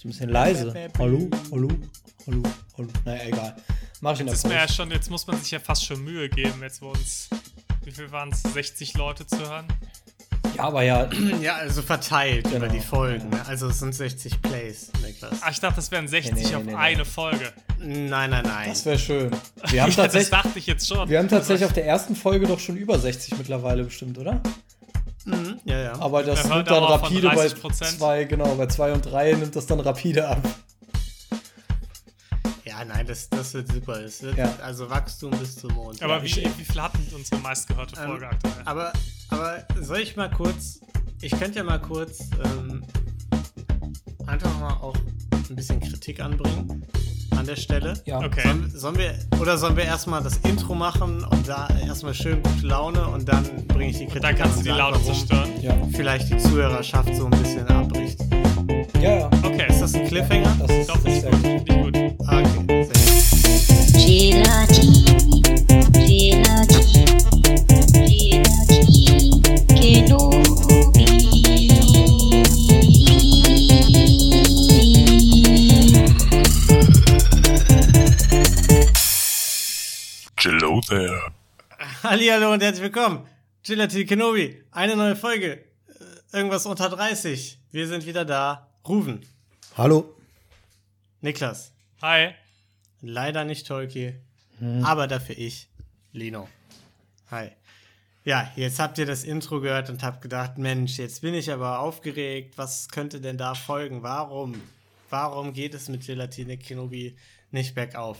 Ist ein bisschen leise. Hallo, hallo, hallo, hallo. Naja, egal. Mach ich in der Das ist mir ja schon, jetzt muss man sich ja fast schon Mühe geben, jetzt wo uns, wie viel waren es, 60 Leute zu hören? Ja, aber ja, Ja, also verteilt über Genau. die Folgen. Ne? Also es sind 60 Plays, Niklas. Ach, ich dachte, das wären 60 Nee, nee, auf nee, nee. eine Folge. Nein, nein, nein. das wäre schön. Wir haben, Ja, das tatsächlich, dachte ich jetzt schon. wir haben tatsächlich auf der ersten Folge doch schon über 60 mittlerweile bestimmt, oder? Mhm, ja, ja. Aber das nimmt dann rapide bei 30%. zwei, genau, bei zwei und drei nimmt das dann rapide ab. ja, nein, das, das wird super. Es wird Ja. also Wachstum bis zum Mond. Aber ja, wie, ich, wie viel hat denn unsere meistgehörte ähm, Folge aktuell? aber, aber soll ich mal kurz, ich könnte ja mal kurz ähm, einfach mal auch ein bisschen Kritik anbringen an der Stelle. Ja. Okay. Sollen, sollen wir, oder sollen wir erstmal das Intro machen und da erstmal schön gute Laune und dann bringe ich die Kritik Dann kannst an du die Laune zerstören. Ja, Vielleicht die Zuhörerschaft so ein bisschen abbricht. ja, ja. Okay. Ist das ein Cliffhanger? Das ist, Doch, sehr gut. ich gut. Ah, Okay, sehr gut. Hallihallo und herzlich willkommen. Gelatine Kenobi, eine neue Folge. Äh, Irgendwas unter 30. Wir sind wieder da. Ruven, Hallo. Niklas, Hi. leider nicht Tolki, aber dafür ich, Lino. Hi. Ja, jetzt habt ihr das Intro gehört und habt gedacht, Mensch, jetzt bin ich aber aufgeregt. Was könnte denn da folgen? Warum? Warum geht es mit Gelatine Kenobi nicht bergauf?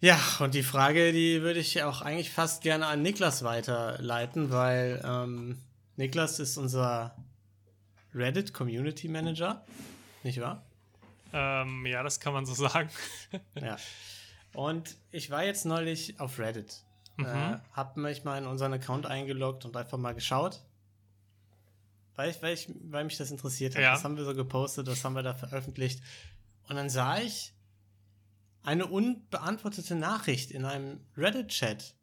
Ja, und die Frage, die würde ich auch eigentlich fast gerne an Niklas weiterleiten, weil ähm, Niklas ist unser Reddit Community Manager, nicht wahr? Ähm, ja, das kann man so sagen. Ja. Und ich war jetzt neulich auf Reddit. Äh, hab mich mal in unseren Account eingeloggt und einfach mal geschaut. Weil, ich, weil, ich, weil mich das interessiert hat. Ja. Was haben wir so gepostet, was haben wir da veröffentlicht? Und dann sah ich eine unbeantwortete Nachricht in einem Reddit-Chat.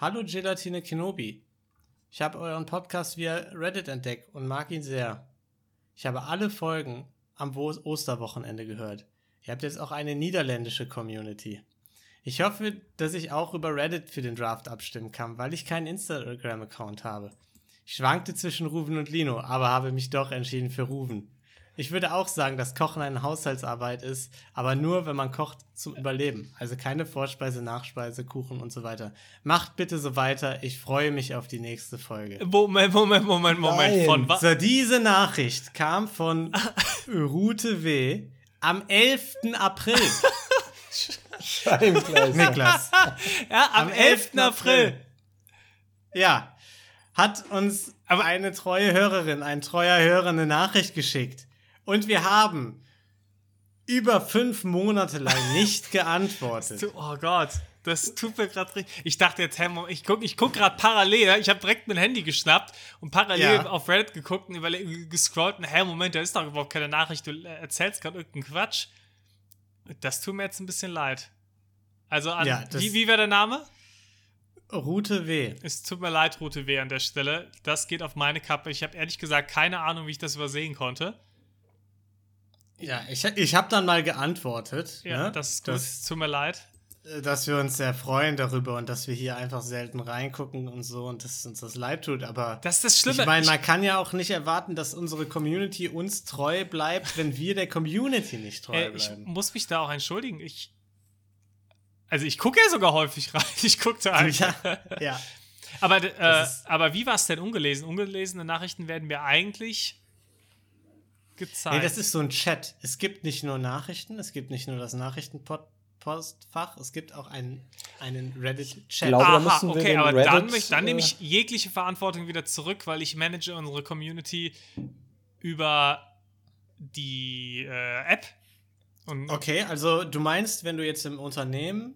Hallo Gelatine Kenobi. Ich habe euren Podcast via Reddit entdeckt und mag ihn sehr. Ich habe alle Folgen am Wo Osterwochenende gehört. Ihr habt jetzt auch eine niederländische Community. Ich hoffe, dass ich auch über Reddit für den Draft abstimmen kann, weil ich keinen Instagram-Account habe. Ich schwankte zwischen Ruven und Lino, aber habe mich doch entschieden für Ruven. Ich würde auch sagen, dass Kochen eine Haushaltsarbeit ist, aber nur, wenn man kocht zum Überleben. Also keine Vorspeise, Nachspeise, Kuchen und so weiter. Macht bitte so weiter. Ich freue mich auf die nächste Folge. Moment, Moment, Moment, Moment. Nein. Von was? So, diese Nachricht kam von Rute W. am 11. April. Scheibengleis. Niklas. Ja, am 11. April. Ja. Hat uns Aber- eine treue Hörerin, ein treuer Hörer eine Nachricht geschickt. Und wir haben über fünf Monate lang nicht geantwortet. Oh Gott, das tut mir gerade richtig. Ich dachte jetzt, hey, Moment, ich gucke ich guck gerade parallel. Ich habe direkt mein Handy geschnappt und parallel Ja. auf Reddit geguckt und gescrollt. Und hey, Moment, da ist doch überhaupt keine Nachricht. Du äh, erzählst gerade irgendeinen Quatsch. Das tut mir jetzt ein bisschen leid. Also, an, Ja, wie, wie wäre der Name? Route W. Es tut mir leid, Route W an der Stelle. Das geht auf meine Kappe. Ich habe ehrlich gesagt keine Ahnung, wie ich das übersehen konnte. Ja, ich, ich habe dann mal geantwortet. Ja, ne? das ist gut. Dass, tut mir leid. dass wir uns sehr freuen darüber und dass wir hier einfach selten reingucken und so und dass uns das leid tut. Aber Das ist das Schlimme. ich meine, Ich- man kann ja auch nicht erwarten, dass unsere Community uns treu bleibt, wenn wir der Community nicht treu Äh, ich bleiben. muss mich da auch entschuldigen. Ich. Also ich gucke ja sogar häufig rein. Ich gucke da eigentlich. ja, ja. Aber, äh, Das aber wie war es denn ungelesen? Ungelesene Nachrichten werden mir eigentlich gezeigt. Nee, das ist so ein Chat. Es gibt nicht nur Nachrichten, es gibt nicht nur das Nachrichtenpostfach, es gibt auch einen, einen Reddit-Chat. Aha, okay, aber Reddit, dann, möcht- dann äh, nehme ich jegliche Verantwortung wieder zurück, weil ich manage unsere Community über die äh, App. Und Okay, also du meinst, wenn du jetzt im Unternehmen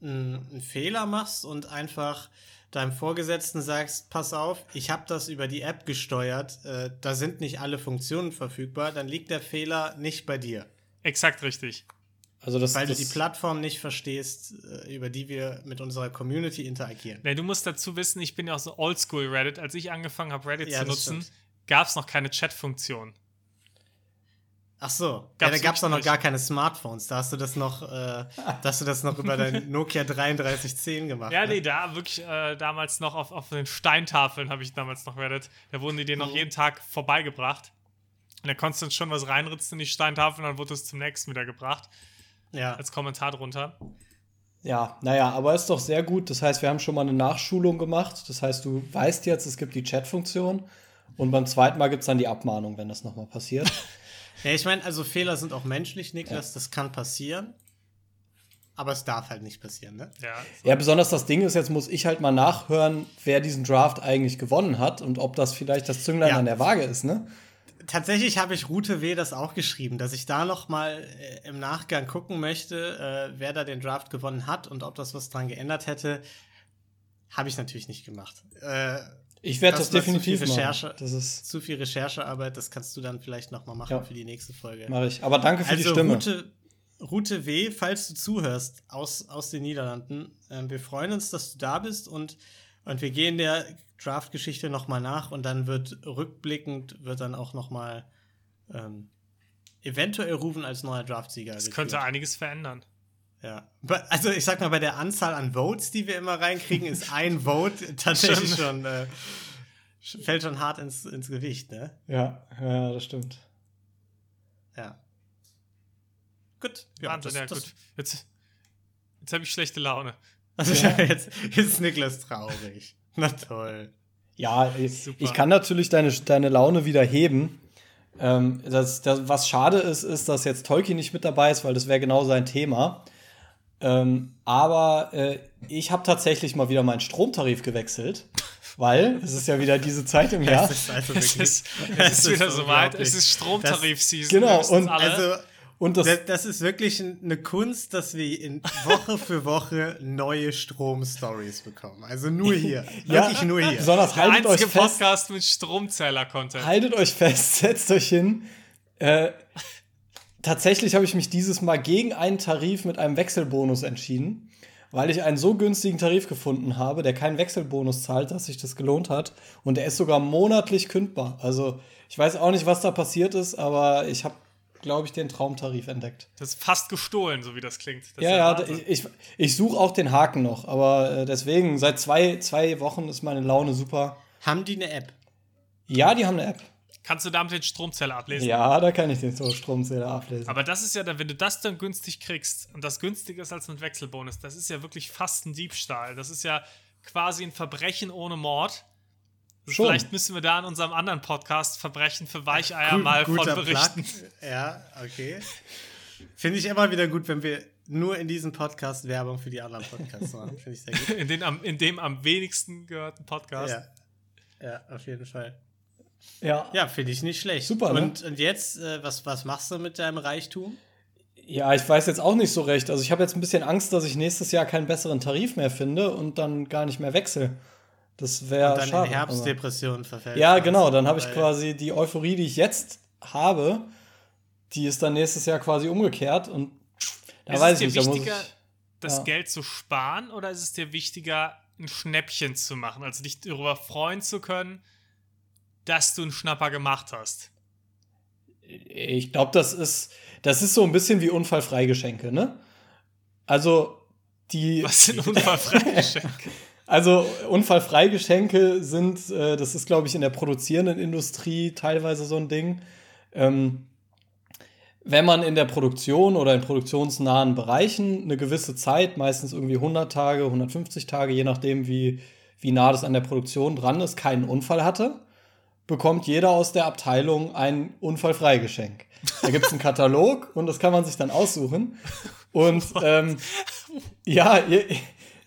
einen, einen Fehler machst und einfach deinem Vorgesetzten sagst, pass auf, ich habe das über die App gesteuert, äh, da sind nicht alle Funktionen verfügbar, dann liegt der Fehler nicht bei dir, exakt richtig. Also das, weil das du die Plattform nicht verstehst, äh, über die wir mit unserer Community interagieren. Nee, du musst dazu wissen, ich bin ja auch so oldschool Reddit. Als ich angefangen habe, Reddit Ja, zu nutzen, gab es noch keine Chat-Funktion. Ach so, ja, Gab's da gab es noch nicht. gar keine Smartphones. Da hast du das noch, äh, da hast du das noch über dein Nokia 3310 gemacht. Ja, ne? nee, da wirklich äh, damals noch auf, auf den Steintafeln habe ich damals noch Reddit. Da wurden die dir noch jeden Tag vorbeigebracht. Und da konntest du schon was reinritzen in die Steintafeln, dann wurde es zum nächsten wieder gebracht. ja. Als Kommentar drunter. Ja, naja, aber ist doch sehr gut. Das heißt, wir haben schon mal eine Nachschulung gemacht. Das heißt, du weißt jetzt, es gibt die Chat-Funktion. Und beim zweiten Mal gibt es dann die Abmahnung, wenn das nochmal passiert. Ja, ich meine, also Fehler sind auch menschlich, Niklas, das kann passieren. Aber es darf halt nicht passieren, ne? Ja. ja, besonders das Ding ist, jetzt muss ich halt mal nachhören, wer diesen Draft eigentlich gewonnen hat und ob das vielleicht das Zünglein Ja. an der Waage ist, ne? Tatsächlich habe ich Rute W. das auch geschrieben, dass ich da noch mal äh, im Nachgang gucken möchte, äh, wer da den Draft gewonnen hat und ob das was dran geändert hätte. Habe ich natürlich nicht gemacht. Äh, Ich werde Das das, zu definitiv machen. Recherche. Das ist, zu viel Recherchearbeit, das kannst du dann vielleicht noch mal machen Ja. für die nächste Folge. mache ich. Aber danke für die Also Stimme. Rute, Rute W., falls du zuhörst aus, aus den Niederlanden, ähm, wir freuen uns, dass du da bist und, und wir gehen der Draft-Geschichte nochmal nach und dann wird rückblickend, wird dann auch nochmal ähm, eventuell Rufen als neuer Draftsieger. Das könnte einiges verändern. Ja. Also ich sag mal, bei der Anzahl an Votes, die wir immer reinkriegen, ist ein Vote tatsächlich schon, äh, fällt schon hart ins, ins Gewicht, ne? Ja, ja, das stimmt. Ja. Gut. Ja, Wahnsinn, ja, gut. Jetzt, jetzt habe ich schlechte Laune. Also jetzt, jetzt ist Niklas traurig. Na toll. Ja, ich, ich kann natürlich deine, deine Laune wieder heben. Ähm, das, das, was schade ist, ist, dass jetzt Tolkien nicht mit dabei ist, weil das wäre genau sein Thema. Ähm, aber äh, ich habe tatsächlich mal wieder meinen Stromtarif gewechselt, weil es ist ja wieder diese Zeit im Jahr. Das ist also Es ist, es ist wieder soweit. Es ist Stromtarif-Season. Genau, und alle. Also, Und das, das, das ist wirklich ein- eine Kunst, dass wir in Woche für Woche neue Strom-Stories bekommen. Also nur hier. Ja, Wirklich nur hier. besonders der haltet euch einzige fest, Podcast mit Stromzähler-Content. haltet euch fest, setzt euch hin. Äh, tatsächlich habe ich mich dieses Mal gegen einen Tarif mit einem Wechselbonus entschieden, weil ich einen so günstigen Tarif gefunden habe, der keinen Wechselbonus zahlt, dass sich das gelohnt hat. Und der ist sogar monatlich kündbar. Also ich weiß auch nicht, was da passiert ist, aber ich habe, glaube ich, den Traumtarif entdeckt. Das ist fast gestohlen, so wie das klingt. Das Ja, ja, Wahnsinn. ich, ich, ich suche auch den Haken noch, aber äh, deswegen, seit zwei, zwei Wochen ist meine Laune super. Haben die eine App? Ja, die haben eine App. Kannst du damit den Stromzähler ablesen? Ja, da kann ich den so Stromzähler ablesen. Aber das ist ja dann, wenn du das dann günstig kriegst und das günstiger ist als mit Wechselbonus, das ist ja wirklich fast ein Diebstahl. Das ist ja quasi ein Verbrechen ohne Mord. Also Schon. Vielleicht müssen wir da in unserem anderen Podcast Verbrechen für Weicheier Gut- mal von berichten. Plug. Ja, okay. Finde ich immer wieder gut, wenn wir nur in diesem Podcast Werbung für die anderen Podcasts machen. Finde ich sehr gut. In, den, in dem am wenigsten gehörten Podcast. Ja. ja, auf jeden Fall. Ja. Ja, finde ich nicht schlecht. Super, ne? Und, und jetzt, äh, was, was machst du mit deinem Reichtum? Ja, ich weiß jetzt auch nicht so recht. Also ich habe jetzt ein bisschen Angst, dass ich nächstes Jahr keinen besseren Tarif mehr finde und dann gar nicht mehr wechsle. Das wäre Und dann schade. in Herbstdepressionen verfällt. Ja, genau. Dann habe ich quasi die Euphorie, die ich jetzt habe, die ist dann nächstes Jahr quasi umgekehrt und da ist weiß es ich dir nicht. Da muss wichtiger, ich, das ja. Geld zu sparen oder ist es dir wichtiger, ein Schnäppchen zu machen? Also dich darüber freuen zu können, dass du einen Schnapper gemacht hast. ich glaube, das ist, das ist so ein bisschen wie Unfallfreigeschenke, ne? Also die. Was sind Unfallfreigeschenke? Also Unfallfreigeschenke sind, äh, das ist, glaube ich, in der produzierenden Industrie teilweise so ein Ding. Ähm, wenn man in der Produktion oder in produktionsnahen Bereichen eine gewisse Zeit, meistens irgendwie 100 Tage, 150 Tage, je nachdem, wie, wie nah das an der Produktion dran ist, keinen Unfall hatte, bekommt jeder aus der Abteilung ein Unfallfreigeschenk. Da gibt es einen Katalog und das kann man sich dann aussuchen. Und ähm, ja,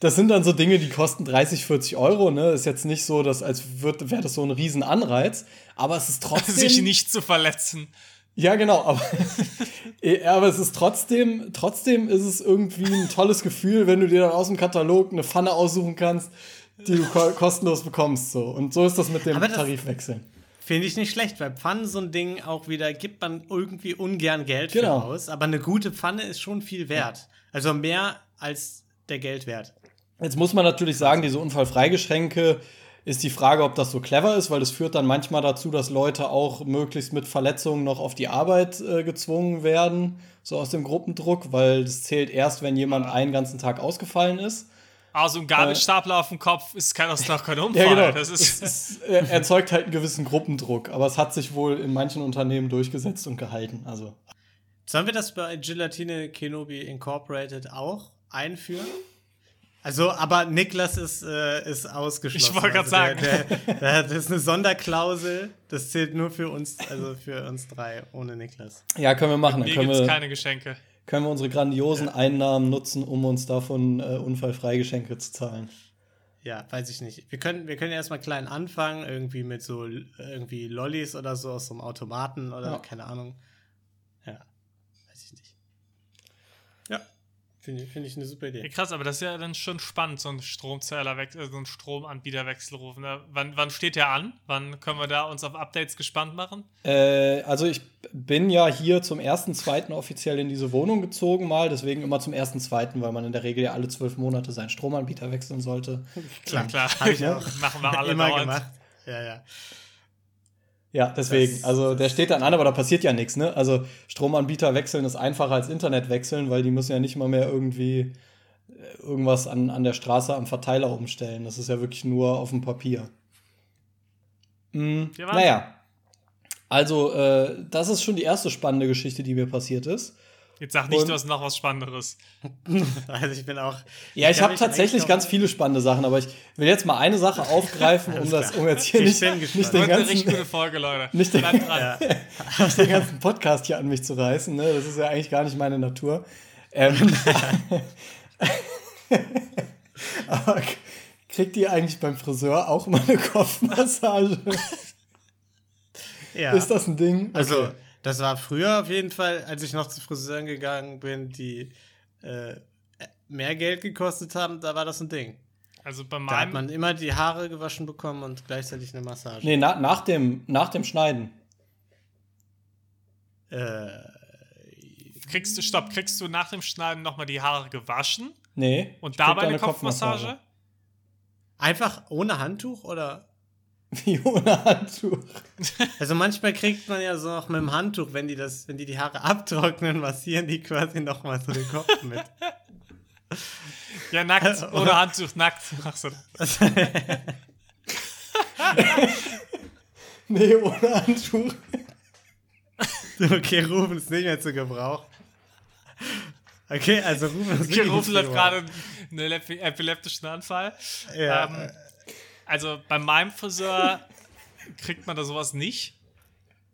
das sind dann so Dinge, die kosten 30, 40 Euro. Ne? Ist jetzt nicht so, dass als wäre das so ein Riesenanreiz. Aber es ist trotzdem. Sich nicht zu verletzen. Ja, genau, aber, Eh, aber es ist trotzdem, trotzdem ist es irgendwie ein tolles Gefühl, wenn du dir dann aus dem Katalog eine Pfanne aussuchen kannst, die du ko kostenlos bekommst. So. Und so ist das mit dem das- Tarifwechsel. Finde ich nicht schlecht, weil Pfannen so ein Ding auch wieder gibt man irgendwie ungern Geld Genau. für aus. Aber eine gute Pfanne ist schon viel wert. Also mehr als der Geldwert. Jetzt muss man natürlich sagen, diese Unfallfreigeschenke, ist die Frage, ob das so clever ist, weil das führt dann manchmal dazu, dass Leute auch möglichst mit Verletzungen noch auf die Arbeit äh, gezwungen werden, so aus dem Gruppendruck, weil das zählt erst, wenn jemand einen ganzen Tag ausgefallen ist. Also ein Gabelstapler auf dem Kopf ist kein, das noch kein Unfall. Ja, genau. Das ist, Es äh, erzeugt halt einen gewissen Gruppendruck, aber es hat sich wohl in manchen Unternehmen durchgesetzt und gehalten. Also Sollen wir das bei Gelatine Kenobi Incorporated auch einführen? Also, aber Niklas ist, äh, ist ausgeschlossen. Ich wollte grad also der- Der, der, das ist eine Sonderklausel. Das zählt nur für uns, also für uns drei, ohne Niklas. ja, können wir machen. Dann mir können gibt es wir, keine Geschenke. Können wir unsere grandiosen Einnahmen nutzen, um uns davon äh, Unfallfreigeschenke zu zahlen. Ja, weiß ich nicht. Wir können, wir können erstmal klein anfangen, irgendwie mit so irgendwie Lollis oder so aus so einem Automaten oder Ja. keine Ahnung. Ja, weiß ich nicht. Ja, finde finde ich eine super Ja, Idee. krass, aber das ist ja dann schon spannend, so ein Stromzählerwechsel, so ein Stromanbieterwechselruf. Ne? Wann, wann steht der an? Wann können wir da uns auf Updates gespannt machen? Äh, also ich bin ja hier zum ersten, zweiten offiziell in diese Wohnung gezogen mal, deswegen immer zum ersten, zweiten, weil man in der Regel ja alle zwölf Monate seinen Stromanbieter wechseln sollte. Klar, Klar, Hab ich auch machen wir alle immer dauernd. gemacht. Ja, ja. Ja, deswegen. Das- also der steht dann an, aber da passiert ja nichts, ne? Also Stromanbieter wechseln ist einfacher als Internet wechseln, weil die müssen ja nicht mal mehr irgendwie äh, irgendwas an, an der Straße am Verteiler umstellen. Das ist ja wirklich nur auf dem Papier. Mm, Ja, naja. Also, äh, das ist schon die erste spannende Geschichte, die mir passiert ist. Jetzt sag nicht, Und- du hast noch was Spannenderes. Also ich bin auch. Ja, ich kann habe tatsächlich ganz viele spannende Sachen, aber ich will jetzt mal eine Sache aufgreifen, um, das, um jetzt hier Ich nicht, bin nicht, den Wird eine richtig ganzen, gute Folge, Leute. Nicht den-. Ja. nicht den ganzen Podcast hier an mich zu reißen. Ne? Das ist ja eigentlich gar nicht meine Natur. Ähm, aber kriegt ihr eigentlich beim Friseur auch mal eine Kopfmassage? Ja. Ist das ein Ding? Also, Okay. Das war früher auf jeden Fall, als ich noch zu Friseuren gegangen bin, die äh, mehr Geld gekostet haben, da war das ein Ding. Also bei Da hat meinem, man immer die Haare gewaschen bekommen und gleichzeitig eine Massage. Nee, na, nach, dem, nach dem Schneiden. Äh, kriegst du, stopp, kriegst du nach dem Schneiden nochmal die Haare gewaschen Nee. und dabei da eine Kopfmassage? einfach ohne Handtuch oder? Wie ohne Handtuch. Also manchmal kriegt man ja so noch mit dem Handtuch, wenn die das, wenn die die Haare abtrocknen, massieren die quasi noch mal so den Kopf mit. Ja, nackt, ohne Handtuch, nackt. Ach so. Nee, ohne Handtuch. okay, Rufen ist nicht mehr zu Gebrauch. Okay, also Rufen ist Okay, Rufen nicht hat zu gerade einen epi- epileptischen Anfall. Gebrauch. Ja, Ähm, also bei meinem Friseur kriegt man da sowas nicht.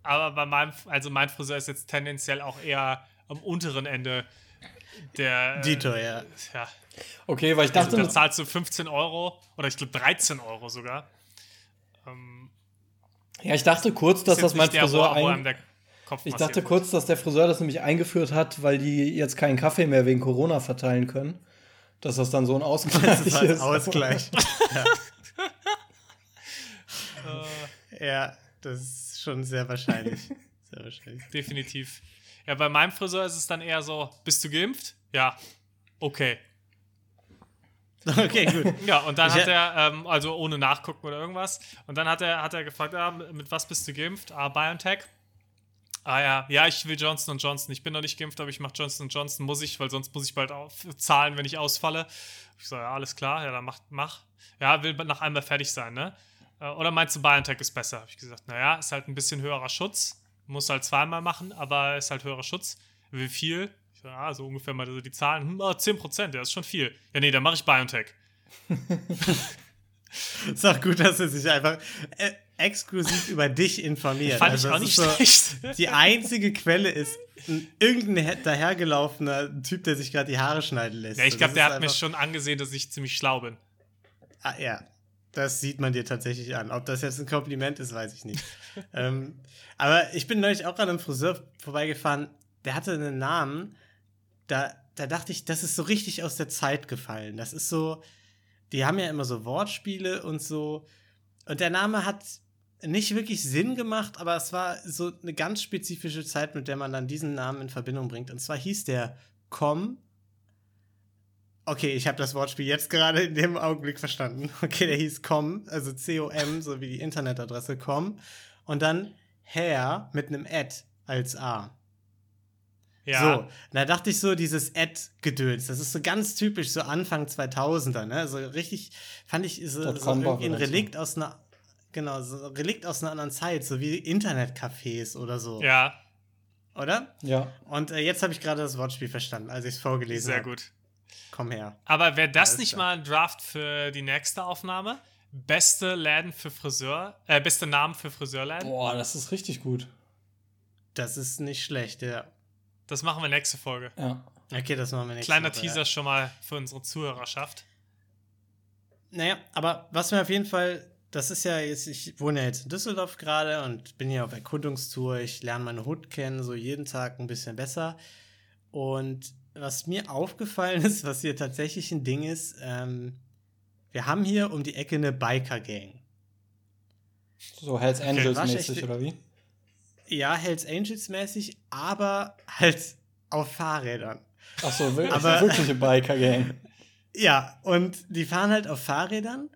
Aber bei meinem, also mein Friseur ist jetzt tendenziell auch eher am unteren Ende der. äh, Dito, ja. Ja. Okay, weil ich Also dachte, da zahlst du 15 Euro oder ich glaube 13 Euro sogar. Ähm, ja, ich dachte kurz, dass das mein der, Friseur ein, der Kopf Ich dachte wird. kurz, dass der Friseur das nämlich eingeführt hat, weil die jetzt keinen Kaffee mehr wegen Corona verteilen können. Dass das dann so ein Ausgleich Das ist halt ist. Ausgleich. Äh, ja, das ist schon sehr wahrscheinlich. Sehr wahrscheinlich. definitiv. Ja, bei meinem Friseur ist es dann eher so: Bist du geimpft? Ja. Okay. Okay, gut. Ja, und dann Ich- hat er, ähm, also ohne nachgucken oder irgendwas, und dann hat er, hat er gefragt, ah, mit was bist du geimpft? Ah, BioNTech. Ah ja, ja, ich will Johnson Johnson. Ich bin noch nicht geimpft, aber ich mache Johnson Johnson, muss ich, weil sonst muss ich bald zahlen, wenn ich ausfalle. Ich so, ja, alles klar, ja, dann mach, mach. Ja, will nach einmal fertig sein, ne? Äh, Oder meinst du, BioNTech ist besser? Habe ich gesagt, naja, ist halt ein bisschen höherer Schutz. Muss halt zweimal machen, aber ist halt höherer Schutz. Wie viel? Ich so, ja, so ungefähr mal so die Zahlen. Hm, ah, 10%, ja, ist schon viel. Ja, nee, dann mache ich BioNTech. Ist auch gut, dass er sich einfach äh, exklusiv über dich informiert. Fand Also ich auch nicht schlecht. Die einzige Quelle ist ein, irgendein he- dahergelaufener Typ, der sich gerade die Haare schneiden lässt. Ja, ich Das glaube, der hat mir schon angesehen, dass ich ziemlich schlau bin. Ah, ja, das sieht man dir tatsächlich an. Ob das jetzt ein Kompliment ist, weiß ich nicht. ähm, aber ich bin neulich auch an einem Friseur vorbeigefahren, der hatte einen Namen, da, da dachte ich, das ist so richtig aus der Zeit gefallen. Das ist so, die haben ja immer so Wortspiele und so. Und der Name hat nicht wirklich Sinn gemacht, aber es war so eine ganz spezifische Zeit, mit der man dann diesen Namen in Verbindung bringt. Und zwar hieß der Com Okay, ich habe das Wortspiel jetzt gerade in dem Augenblick verstanden. Okay, der hieß com, also C-O-M, so wie die Internetadresse com. Und dann Hair mit einem Ad als A. Ja. So, da dachte ich so, dieses Ad-Gedöns, das ist so ganz typisch, so Anfang 2000er, ne? So richtig, fand ich so, so irgendwie ein Relikt aus einer, genau, so ein Relikt aus einer anderen Zeit, so wie Internetcafés oder so, Ja, oder? Ja. Und äh, jetzt habe ich gerade das Wortspiel verstanden, als ich es vorgelesen sehr habe. gut. Komm her. Aber wäre das Alles nicht klar. mal ein Draft für die nächste Aufnahme? Beste Läden für Friseur, äh, beste Namen für Friseurläden? Boah, das ist richtig gut. Das ist nicht schlecht, ja. Das machen wir nächste Folge. Ja. Okay, das machen wir nächste Kleiner Woche, Teaser Ja. schon mal für unsere Zuhörerschaft. Naja, aber was mir auf jeden Fall, das ist ja jetzt, ich wohne ja jetzt in Düsseldorf gerade und bin hier auf Erkundungstour. Ich lerne meine Hut kennen, so jeden Tag ein bisschen besser. Und was mir aufgefallen ist, was hier tatsächlich ein Ding ist, ähm, wir haben hier um die Ecke eine Biker-Gang. So Hells Angels war mäßig, echt- oder wie? Ja, Hells Angels mäßig, aber halt auf Fahrrädern. Ach so, wirklich, Aber- wirkliche Biker-Gang. Ja, und die fahren halt auf Fahrrädern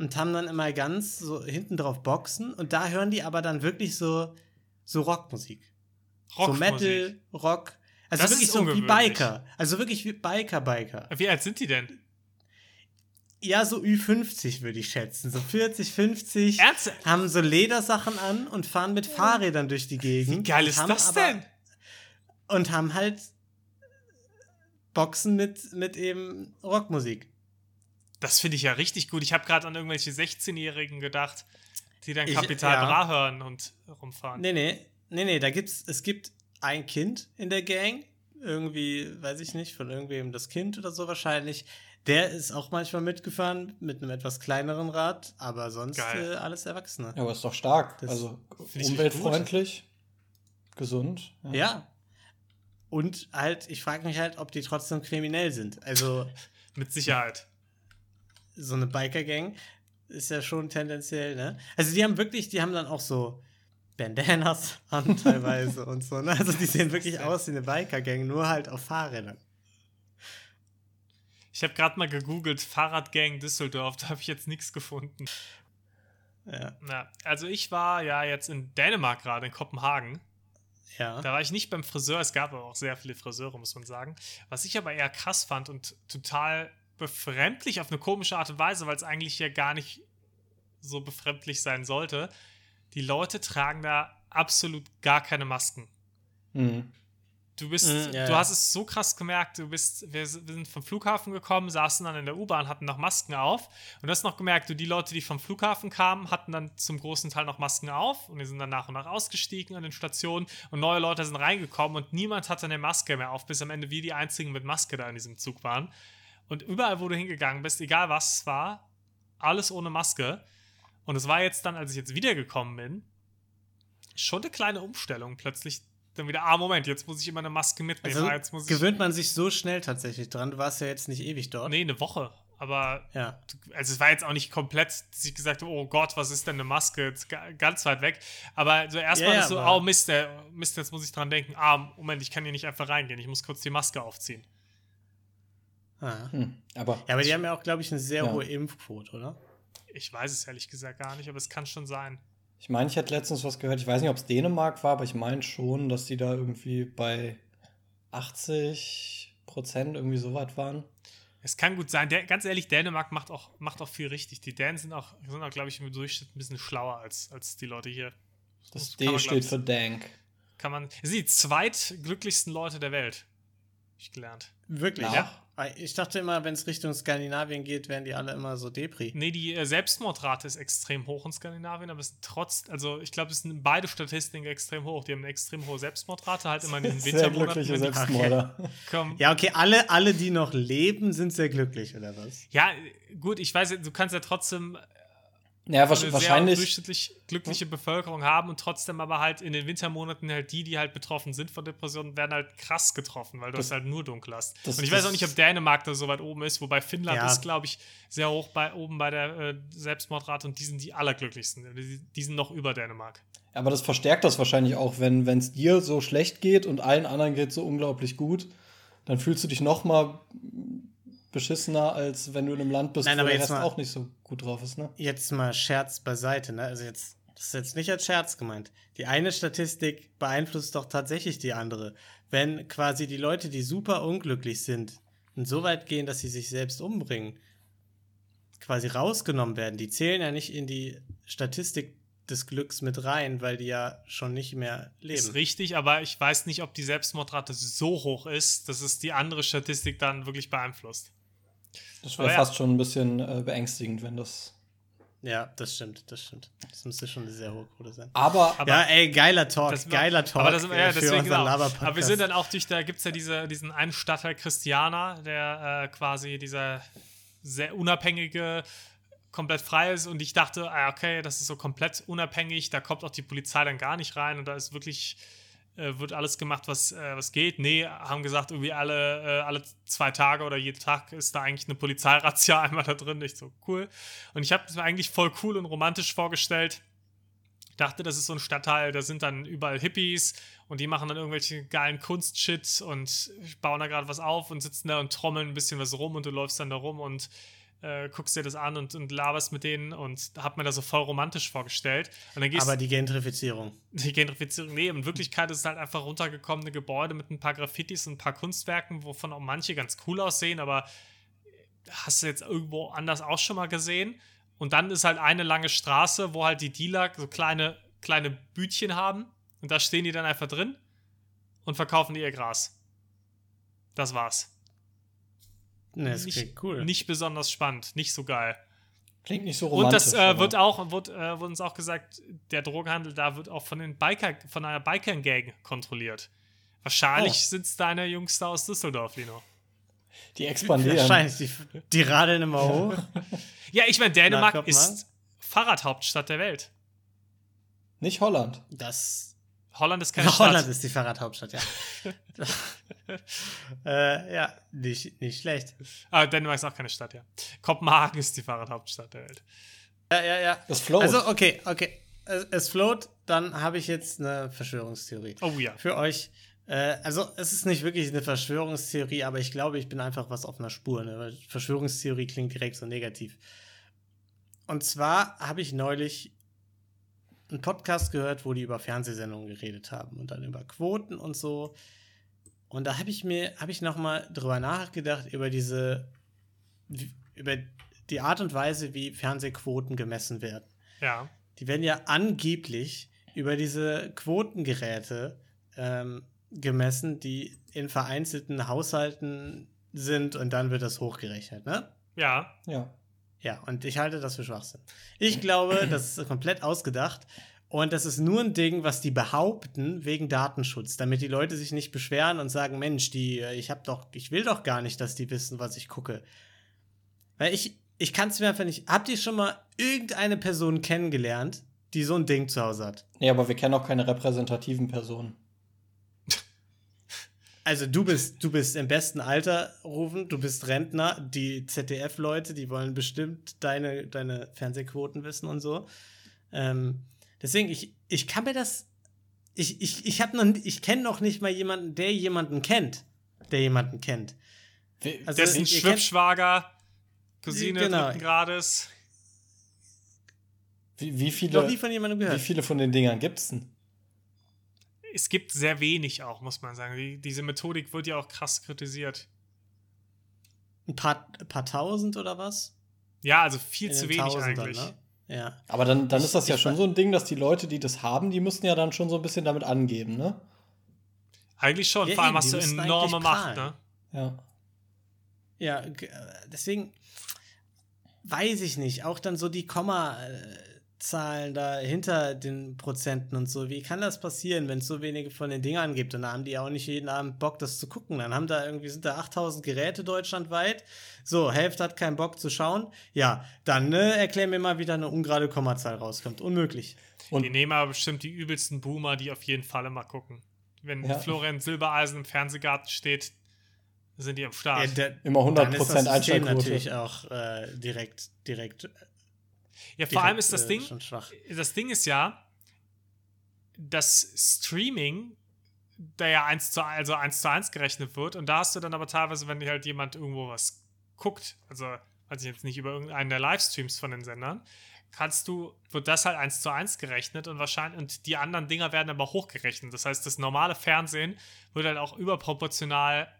und haben dann immer ganz so hinten drauf Boxen und da hören die aber dann wirklich so, so Rockmusik. So Rockmusik. Metal, Rock. Also Das wirklich ist so wie. Biker. Also wirklich wie Biker, Biker. Wie alt sind die denn? Ja, so Ü50 würde ich schätzen. So 40, 50. Ernsthaft? Haben so Ledersachen an und fahren mit Fahrrädern durch die Gegend. Wie geil ist das denn? Und haben halt Boxen mit, mit eben Rockmusik. Das finde ich ja richtig gut. Ich habe gerade an irgendwelche 16-Jährigen gedacht, die dann Kapital ja. Bra hören und rumfahren. Nee, nee, nee, nee, da gibt's, es gibt ein Kind in der Gang, irgendwie, weiß ich nicht, von irgendwem das Kind oder so wahrscheinlich. Der ist auch manchmal mitgefahren mit einem etwas kleineren Rad, aber sonst äh, alles Erwachsene. Ja, aber ist doch stark. Das also umweltfreundlich, gesund. Ja. Und halt, ich frage mich halt, ob die trotzdem kriminell sind. Also, Mit Sicherheit. so eine Biker-Gang ist ja schon tendenziell, ne? Also, die haben wirklich, die haben dann auch so Bandanas an teilweise und so, ne? Also, die sehen wirklich aus wie eine Biker-Gang, nur halt auf Fahrrädern. Ich habe gerade mal gegoogelt, Fahrradgang Düsseldorf, da habe ich jetzt nichts gefunden. Ja. Na, also ich war ja jetzt in Dänemark gerade, in Kopenhagen. Ja. Da war ich nicht beim Friseur, es gab aber auch sehr viele Friseure, muss man sagen. Was ich aber eher krass fand und total befremdlich auf eine komische Art und Weise, weil es eigentlich ja gar nicht so befremdlich sein sollte. Die Leute tragen da absolut gar keine Masken. Mhm. Du bist, Mhm, ja, du hast es so krass gemerkt, du bist, wir, wir sind vom Flughafen gekommen, saßen dann in der U-Bahn, hatten noch Masken auf und du hast noch gemerkt, du, die Leute, die vom Flughafen kamen, hatten dann zum großen Teil noch Masken auf und die sind dann nach und nach ausgestiegen an den Stationen und neue Leute sind reingekommen und niemand hatte eine Maske mehr auf, bis am Ende wir die einzigen mit Maske da in diesem Zug waren. Und überall, wo du hingegangen bist, egal was es war, alles ohne Maske. Und es war jetzt dann, als ich jetzt wiedergekommen bin, schon eine kleine Umstellung. Plötzlich dann wieder, ah, Moment, jetzt muss ich immer eine Maske mitnehmen. Also ah, jetzt muss ich, gewöhnt man sich so schnell tatsächlich dran. Du warst ja jetzt nicht ewig dort. Nee, eine Woche. Aber Ja. also es war jetzt auch nicht komplett, dass ich gesagt habe, oh Gott, was ist denn eine Maske? Jetzt ga- ganz weit weg. Aber so erstmal ja, ist so, oh Mist, der, Mist, jetzt muss ich dran denken, ah, Moment, ich kann hier nicht einfach reingehen, ich muss kurz die Maske aufziehen. Ah. Hm. Aber, Ja, aber die haben ja auch, glaube ich, eine sehr Ja. hohe Impfquote, oder? Ich weiß es ehrlich gesagt gar nicht, aber es kann schon sein. Ich meine, ich hätte letztens was gehört, ich weiß nicht, ob es Dänemark war, aber ich meine schon, dass die da irgendwie bei 80 Prozent irgendwie so weit waren. Es kann gut sein. Der, ganz ehrlich, Dänemark macht auch, macht auch viel richtig. Die Dänen sind auch, sind auch glaube ich, im Durchschnitt ein bisschen schlauer als, als die Leute hier. Das man, D glaub steht ich, für Dank. Kann man. Das sind die zweitglücklichsten Leute der Welt. Ich gelernt. Wirklich? Ja. Ich dachte immer, wenn es Richtung Skandinavien geht, wären die alle immer so Depri. Nee, die äh, Selbstmordrate ist extrem hoch in Skandinavien, aber es sind trotz, also ich glaube, es sind beide Statistiken extrem hoch. Die haben eine extrem hohe Selbstmordrate, halt immer in Sehr Wintermonaten. die Selbstmorder. kommen. Ja, okay, alle, alle, die noch leben, sind sehr glücklich, oder was? Ja, gut, ich weiß, du kannst ja trotzdem Ja, eine wahrscheinlich. durchschnittlich glückliche Bevölkerung haben und trotzdem aber halt in den Wintermonaten halt die, die halt betroffen sind von Depressionen, werden halt krass getroffen, weil du Das- es halt nur dunkel hast. das- und ich weiß auch nicht, ob Dänemark da so weit oben ist, wobei Finnland Ja. ist, glaube ich, sehr hoch bei oben bei der äh, Selbstmordrate und die sind die allerglücklichsten. Die, die sind noch über Dänemark. Aber das verstärkt das wahrscheinlich auch, wenn es dir so schlecht geht und allen anderen geht so unglaublich gut, dann fühlst du dich noch mal beschissener, als wenn du in einem Land bist, Nein, wo aber der jetzt Rest mal- auch nicht so gut drauf ist, ne? Jetzt mal Scherz beiseite, ne? Also jetzt, das ist jetzt nicht als Scherz gemeint. Die eine Statistik beeinflusst doch tatsächlich die andere. Wenn quasi die Leute, die super unglücklich sind und so weit gehen, dass sie sich selbst umbringen, quasi rausgenommen werden, die zählen ja nicht in die Statistik des Glücks mit rein, weil die ja schon nicht mehr leben. Ist richtig, aber ich weiß nicht, ob die Selbstmordrate so hoch ist, dass es die andere Statistik dann wirklich beeinflusst. Das wäre Aber ja. fast schon ein bisschen äh, beängstigend, wenn das. Ja, das stimmt, das stimmt. Das müsste schon eine sehr hohe Quote sein. Aber, Aber- ja, ey, geiler Talk, Das- geiler Talk Aber das, ja, für deswegen genau. Aber wir sind dann auch durch, da gibt es ja diese, diesen einen Stadtteil Christiana, der äh, quasi dieser sehr unabhängige, komplett frei ist und ich dachte, ah, okay, das ist so komplett unabhängig, da kommt auch die Polizei dann gar nicht rein und da ist wirklich, äh, wird alles gemacht, was, äh, was geht. Nee, haben gesagt, irgendwie alle, äh, alle zwei Tage oder jeden Tag ist da eigentlich eine Polizeirazzia einmal da drin. Ich so, cool. Und ich habe es mir eigentlich voll cool und romantisch vorgestellt dachte, das ist so ein Stadtteil, da sind dann überall Hippies und die machen dann irgendwelche geilen Kunstshit und bauen da gerade was auf und sitzen da und trommeln ein bisschen was rum und du läufst dann da rum und äh, guckst dir das an und, und laberst mit denen und hab mir das so voll romantisch vorgestellt. Und dann gehst Aber die Gentrifizierung. die Gentrifizierung, nee, in Wirklichkeit ist es halt einfach runtergekommene Gebäude mit ein paar Graffitis und ein paar Kunstwerken, wovon auch manche ganz cool aussehen, aber hast du jetzt irgendwo anders auch schon mal gesehen? Und dann ist halt eine lange Straße, wo halt die Dealer so kleine, kleine Bütchen haben und da stehen die dann einfach drin und verkaufen die ihr Gras. Das war's. Das nicht, klingt cool. nicht besonders spannend, nicht so geil. klingt nicht so Und romantisch. das äh, wird auch, wird, äh, wurde uns auch gesagt, der Drogenhandel da wird auch von den Biker, von einer Biker-Gang kontrolliert. Wahrscheinlich Oh. sind es deine Jungs da aus Düsseldorf, Lino. Die expandieren. Wahrscheinlich, die, die radeln immer hoch. Ja, ich meine, Dänemark Na, ist Fahrradhauptstadt der Welt. Nicht Holland. Das. Holland ist keine Holland Stadt. ist die Fahrradhauptstadt, ja. äh, ja, nicht, nicht schlecht. Ah, Dänemark ist auch keine Stadt, ja. Kopenhagen ist die Fahrradhauptstadt der Welt. Ja, ja, ja. Das float. Also, okay, okay. Es, es float, dann habe ich jetzt eine Verschwörungstheorie. Oh ja. Für euch. Äh, also, es ist nicht wirklich eine Verschwörungstheorie, aber ich glaube, ich bin einfach was auf einer Spur. Ne? Weil Verschwörungstheorie klingt direkt so negativ. Und zwar habe ich neulich einen Podcast gehört, wo die über Fernsehsendungen geredet haben und dann über Quoten und so. Und da habe ich mir, habe ich noch mal drüber nachgedacht über diese, über die Art und Weise, wie Fernsehquoten gemessen werden. Ja. Die werden ja angeblich über diese Quotengeräte ähm, gemessen, die in vereinzelten Haushalten sind und dann wird das hochgerechnet, ne? Ja. ja. Ja, und ich halte das für Schwachsinn. Ich glaube, das ist komplett ausgedacht. Und das ist nur ein Ding, was die behaupten wegen Datenschutz, damit die Leute sich nicht beschweren und sagen, Mensch, die, äh, ich hab doch, ich will doch gar nicht, dass die wissen, was ich gucke. Weil ich, ich kann es mir einfach nicht. Habt ihr schon mal irgendeine Person kennengelernt, die so ein Ding zu Hause hat? Nee, aber wir kennen auch keine repräsentativen Personen. Also du bist, du bist im besten Alter, Rufen, du bist Rentner, die ZDF-Leute, die wollen bestimmt deine, deine Fernsehquoten wissen und so. Ähm, deswegen, ich, ich kann mir das. Ich, ich, ich hab noch, ich kenne noch nicht mal jemanden, der jemanden kennt. Der jemanden kennt. Also, Dessen Schwippschwager, Cousine Genau. dritten Grades. wie, wie, Noch viele, nie von jemandem wie viele von den Dingern gibt's denn? Es gibt sehr wenig auch, muss man sagen. Die, diese Methodik wird ja auch krass kritisiert. Ein paar, ein paar tausend oder was? Ja, also viel In zu wenig Tausendern, eigentlich. Ne? Ja. Aber dann, dann Ich- ist das ja ich schon so ein Ding, dass die Leute, die das haben, die müssen ja dann schon so ein bisschen damit angeben, ne? Eigentlich schon. Ja, Vor allem hast du enorme Macht, ne? Ja. Ja, äh, deswegen weiß ich nicht. Auch dann so die Kommazahlen da hinter den Prozenten und so. Wie kann das passieren, wenn es so wenige von den Dingern gibt? Und da haben die auch nicht jeden Abend Bock, das zu gucken. Dann haben da irgendwie, sind da 8000 Geräte deutschlandweit. So, Hälfte hat keinen Bock zu schauen. Ja, dann äh, erklär mir mal, wie da eine ungerade Kommazahl rauskommt. Unmöglich. Und Die nehmen aber bestimmt die übelsten Boomer, die auf jeden Fall immer gucken. Wenn Ja. Florian Silbereisen im Fernsehgarten steht, sind die am Start. Ja, der, immer dann ist 100% das System Einschaltquote. natürlich auch äh, direkt, direkt. Ja, vor allem ist das äh, Ding, das Ding ist ja, dass Streaming da ja eins zu, also eins zu eins gerechnet wird. Und da hast du dann aber teilweise, wenn halt jemand irgendwo was guckt, also also jetzt nicht über irgendeinen der Livestreams von den Sendern, kannst du, wird das halt eins zu eins gerechnet und wahrscheinlich, und die anderen Dinger werden aber hochgerechnet. Das heißt, das normale Fernsehen wird halt auch überproportional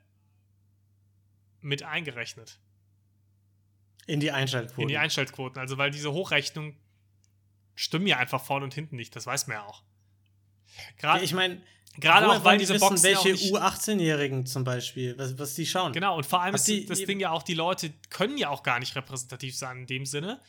mit eingerechnet In die Einschaltquote. in die Einschaltquoten. Also weil diese Hochrechnung stimmen ja einfach vorne und hinten nicht, das weiß man ja auch. Ja, Gerade ich meine, gerade auch, weil die diese wissen, Boxen welche nicht, U18-Jährigen zum Beispiel, was, was die schauen. Genau, und vor allem Hat ist die- das Ding ja auch, die Leute können ja auch gar nicht repräsentativ sein in dem Sinne,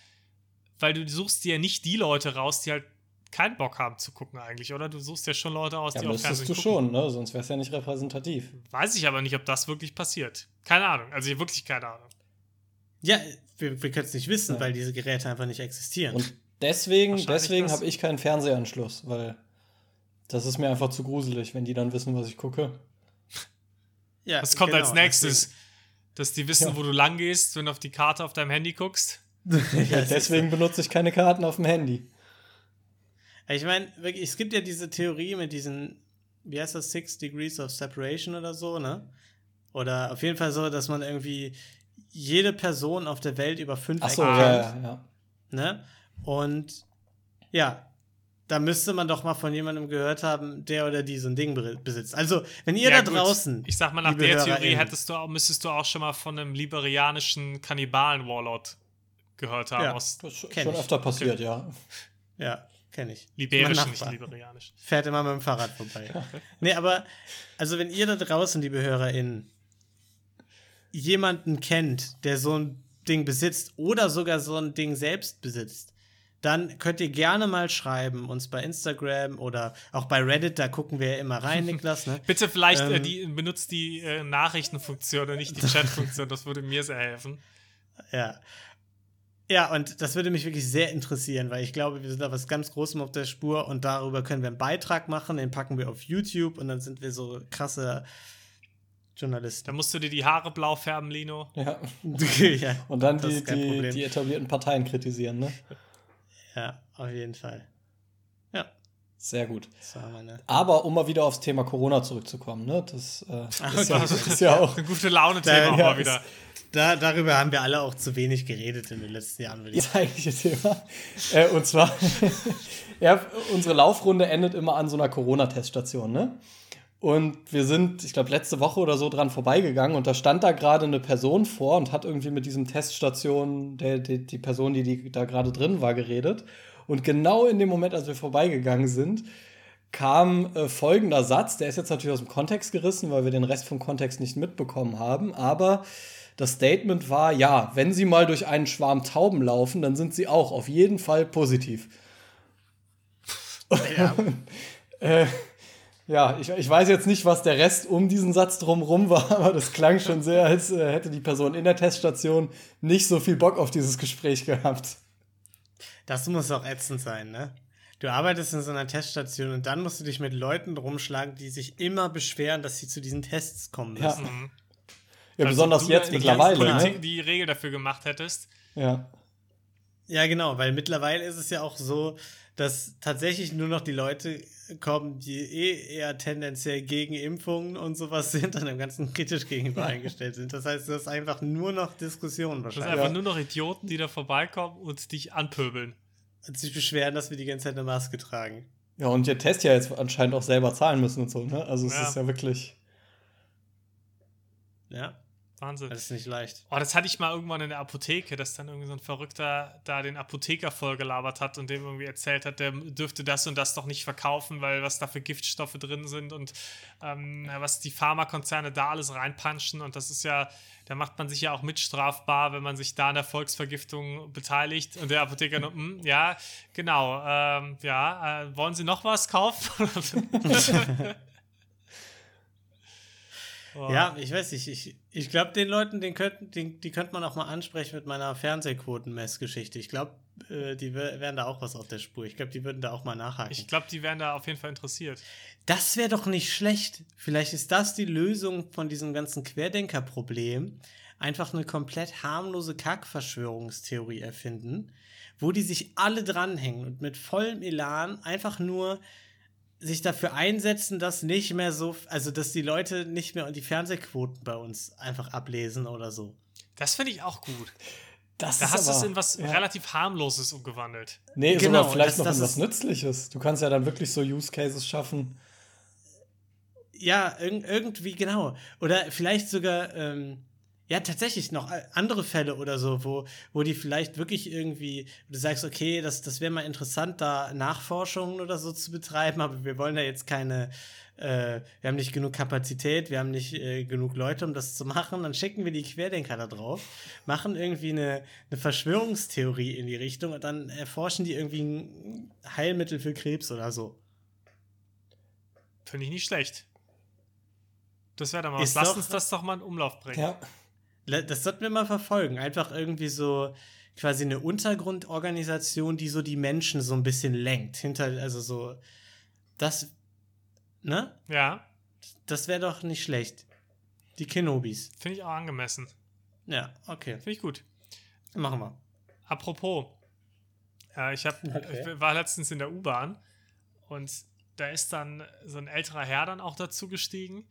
weil du suchst dir ja nicht die Leute raus, die halt keinen Bock haben zu gucken eigentlich, oder? Du suchst ja schon Leute aus, Ja, die auf müsstest Fernsehen du gucken. schon, ne? Sonst wäre es ja nicht repräsentativ. Weiß ich aber nicht, ob das wirklich passiert. Keine Ahnung, also wirklich keine Ahnung. Ja, wir, wir können es nicht wissen, Ja. weil diese Geräte einfach nicht existieren. Und deswegen, deswegen habe ich keinen Fernsehanschluss, weil das ist mir einfach zu gruselig, wenn die dann wissen, was ich gucke. ja, Was kommt genau, als nächstes? Dass die wissen, Ja. wo du lang gehst, wenn du auf die Karte auf deinem Handy guckst. Deswegen. Ja, ja, deswegen benutze ich keine Karten auf dem Handy. Ich meine, wirklich, es gibt ja diese Theorie mit diesen, wie heißt das, Six Degrees of Separation oder so, ne? Oder auf jeden Fall so, dass man irgendwie jede Person auf der Welt über fünf Ach so, Ecken ja, kennt, ja, ja. ne? Und ja, da müsste man doch mal von jemandem gehört haben, der oder die so ein Ding be- besitzt. Also, wenn ihr Ja, da gut. draußen. Ich sag mal, nach der Theorie HörerInnen, hättest du auch, müsstest du auch schon mal von einem liberianischen Kannibalen-Warlord gehört haben. Ja. Aus Das ist Kenn schon ich. öfter passiert, ja. Ja, kenne ich. liberisch, nicht liberianisch. fährt immer mit dem Fahrrad vorbei. nee, aber, also wenn ihr da draußen, liebe HörerInnen, jemanden kennt, der so ein Ding besitzt oder sogar so ein Ding selbst besitzt, dann könnt ihr gerne mal schreiben, uns bei Instagram oder auch bei Reddit, da gucken wir ja immer rein, Niklas, ne? Bitte vielleicht äh, Ähm. die, benutzt die äh, Nachrichtenfunktion und nicht die Chatfunktion. Das würde mir sehr helfen. Ja. Ja, und das würde mich wirklich sehr interessieren, weil ich glaube, wir sind da was ganz Großem auf der Spur und darüber können wir einen Beitrag machen, den packen wir auf YouTube und dann sind wir so krasse Journalisten. Da musst du dir die Haare blau färben, Lino. ja. ja, Und dann die, ist die, die etablierten Parteien kritisieren, ne? ja, auf jeden Fall. Ja, Sehr gut. Aber um mal wieder aufs Thema Corona zurückzukommen, ne? Das äh, ist, ja, das ist ja auch Ein gute Laune-Thema auch Ja, mal wieder. Da, darüber haben wir alle auch zu wenig geredet in den letzten Jahren, würde ich das eigentliche Thema. äh, und zwar, ja, unsere Laufrunde endet immer an so einer Corona-Teststation, ne? Und wir sind, ich glaube, letzte Woche oder so dran vorbeigegangen und da stand da gerade eine Person vor und hat irgendwie mit diesem Teststation, der, die, die Person, die, die da gerade drin war, geredet. Und genau in dem Moment, als wir vorbeigegangen sind, kam äh, folgender Satz, der ist jetzt natürlich aus dem Kontext gerissen, weil wir den Rest vom Kontext nicht mitbekommen haben, aber das Statement war, ja, wenn Sie mal durch einen Schwarm Tauben laufen, dann sind Sie auch auf jeden Fall positiv. Ja, Äh, ja, ich, ich weiß jetzt nicht, was der Rest um diesen Satz drumherum war, aber das klang schon sehr, als äh, hätte die Person in der Teststation nicht so viel Bock auf dieses Gespräch gehabt. das muss auch ätzend sein, ne? Du arbeitest in so einer Teststation und dann musst du dich mit Leuten rumschlagen, die sich immer beschweren, dass sie zu diesen Tests kommen Ja, müssen. ja Also besonders du jetzt mittlerweile. Politik, Ne? die Regel dafür gemacht hättest. Ja. Ja, genau, weil mittlerweile ist es ja auch so, dass tatsächlich nur noch die Leute kommen, die eh eher tendenziell gegen Impfungen und sowas sind und dem Ganzen kritisch gegenüber eingestellt sind. Das heißt, das ist einfach nur noch Diskussion Das sind wahrscheinlich. einfach nur noch Idioten, die da vorbeikommen und dich anpöbeln. Und sich beschweren, dass wir die ganze Zeit eine Maske tragen. ja, und ihr Test ja jetzt anscheinend auch selber zahlen müssen und so, ne? Also es Ja. ist ja wirklich. Ja, Wahnsinn. das ist nicht leicht. Oh, das hatte ich mal irgendwann in der Apotheke, dass dann irgendwie so ein Verrückter da den Apotheker vollgelabert hat und dem irgendwie erzählt hat, der dürfte das und das doch nicht verkaufen, weil was da für Giftstoffe drin sind und ähm, was die Pharmakonzerne da alles reinpanschen. Und das ist ja, da macht man sich ja auch mitstrafbar, wenn man sich da an der Volksvergiftung beteiligt. Und der Apotheker nur, "Hm, ja, genau, ähm, ja, äh, wollen Sie noch was kaufen? Oh. Ja, ich weiß nicht. Ich, ich glaube, den Leuten, den könnten, den, die könnte man auch mal ansprechen mit meiner Fernsehquoten-Messgeschichte. Ich glaube, äh, die wär- wären da auch was auf der Spur. Ich glaube, die würden da auch mal nachhaken. Ich glaube, die wären da auf jeden Fall interessiert. Das wäre doch nicht schlecht. Vielleicht ist das die Lösung von diesem ganzen Querdenker-Problem. Einfach eine komplett harmlose Kack-Verschwörungstheorie erfinden, wo die sich alle dranhängen und mit vollem Elan einfach nur sich dafür einsetzen, dass nicht mehr so, also dass die Leute nicht mehr die Fernsehquoten bei uns einfach ablesen oder so. Das finde ich auch gut. Das Da hast du es in was ja. relativ harmloses umgewandelt. Nee, Genau, sogar vielleicht das- noch das in was Nützliches. Du kannst ja dann wirklich so Use Cases schaffen. Ja, irg irgendwie genau. Oder vielleicht sogar, ähm, ja, tatsächlich noch äh, andere Fälle oder so, wo, wo die vielleicht wirklich irgendwie, du sagst, okay, das, das wäre mal interessant, da Nachforschungen oder so zu betreiben, aber wir wollen da jetzt keine, äh, wir haben nicht genug Kapazität, wir haben nicht äh, genug Leute, um das zu machen, dann schicken wir die Querdenker da drauf, machen irgendwie eine, eine Verschwörungstheorie in die Richtung und dann erforschen die irgendwie ein Heilmittel für Krebs oder so. Finde ich nicht schlecht. Das wäre doch mal was. Lass doch- uns das doch mal in Umlauf bringen. Ja. Das sollten wir mal verfolgen. Einfach irgendwie so quasi eine Untergrundorganisation, die so die Menschen so ein bisschen lenkt. Hinter, also so, das, ne? Ja, Das wäre doch nicht schlecht. Die Kenobis. finde ich auch angemessen. Ja, okay. Finde ich gut. Machen wir. Apropos, äh, ich, hab, Okay. ich war letztens in der U-Bahn und da ist dann so ein älterer Herr dann auch dazu gestiegen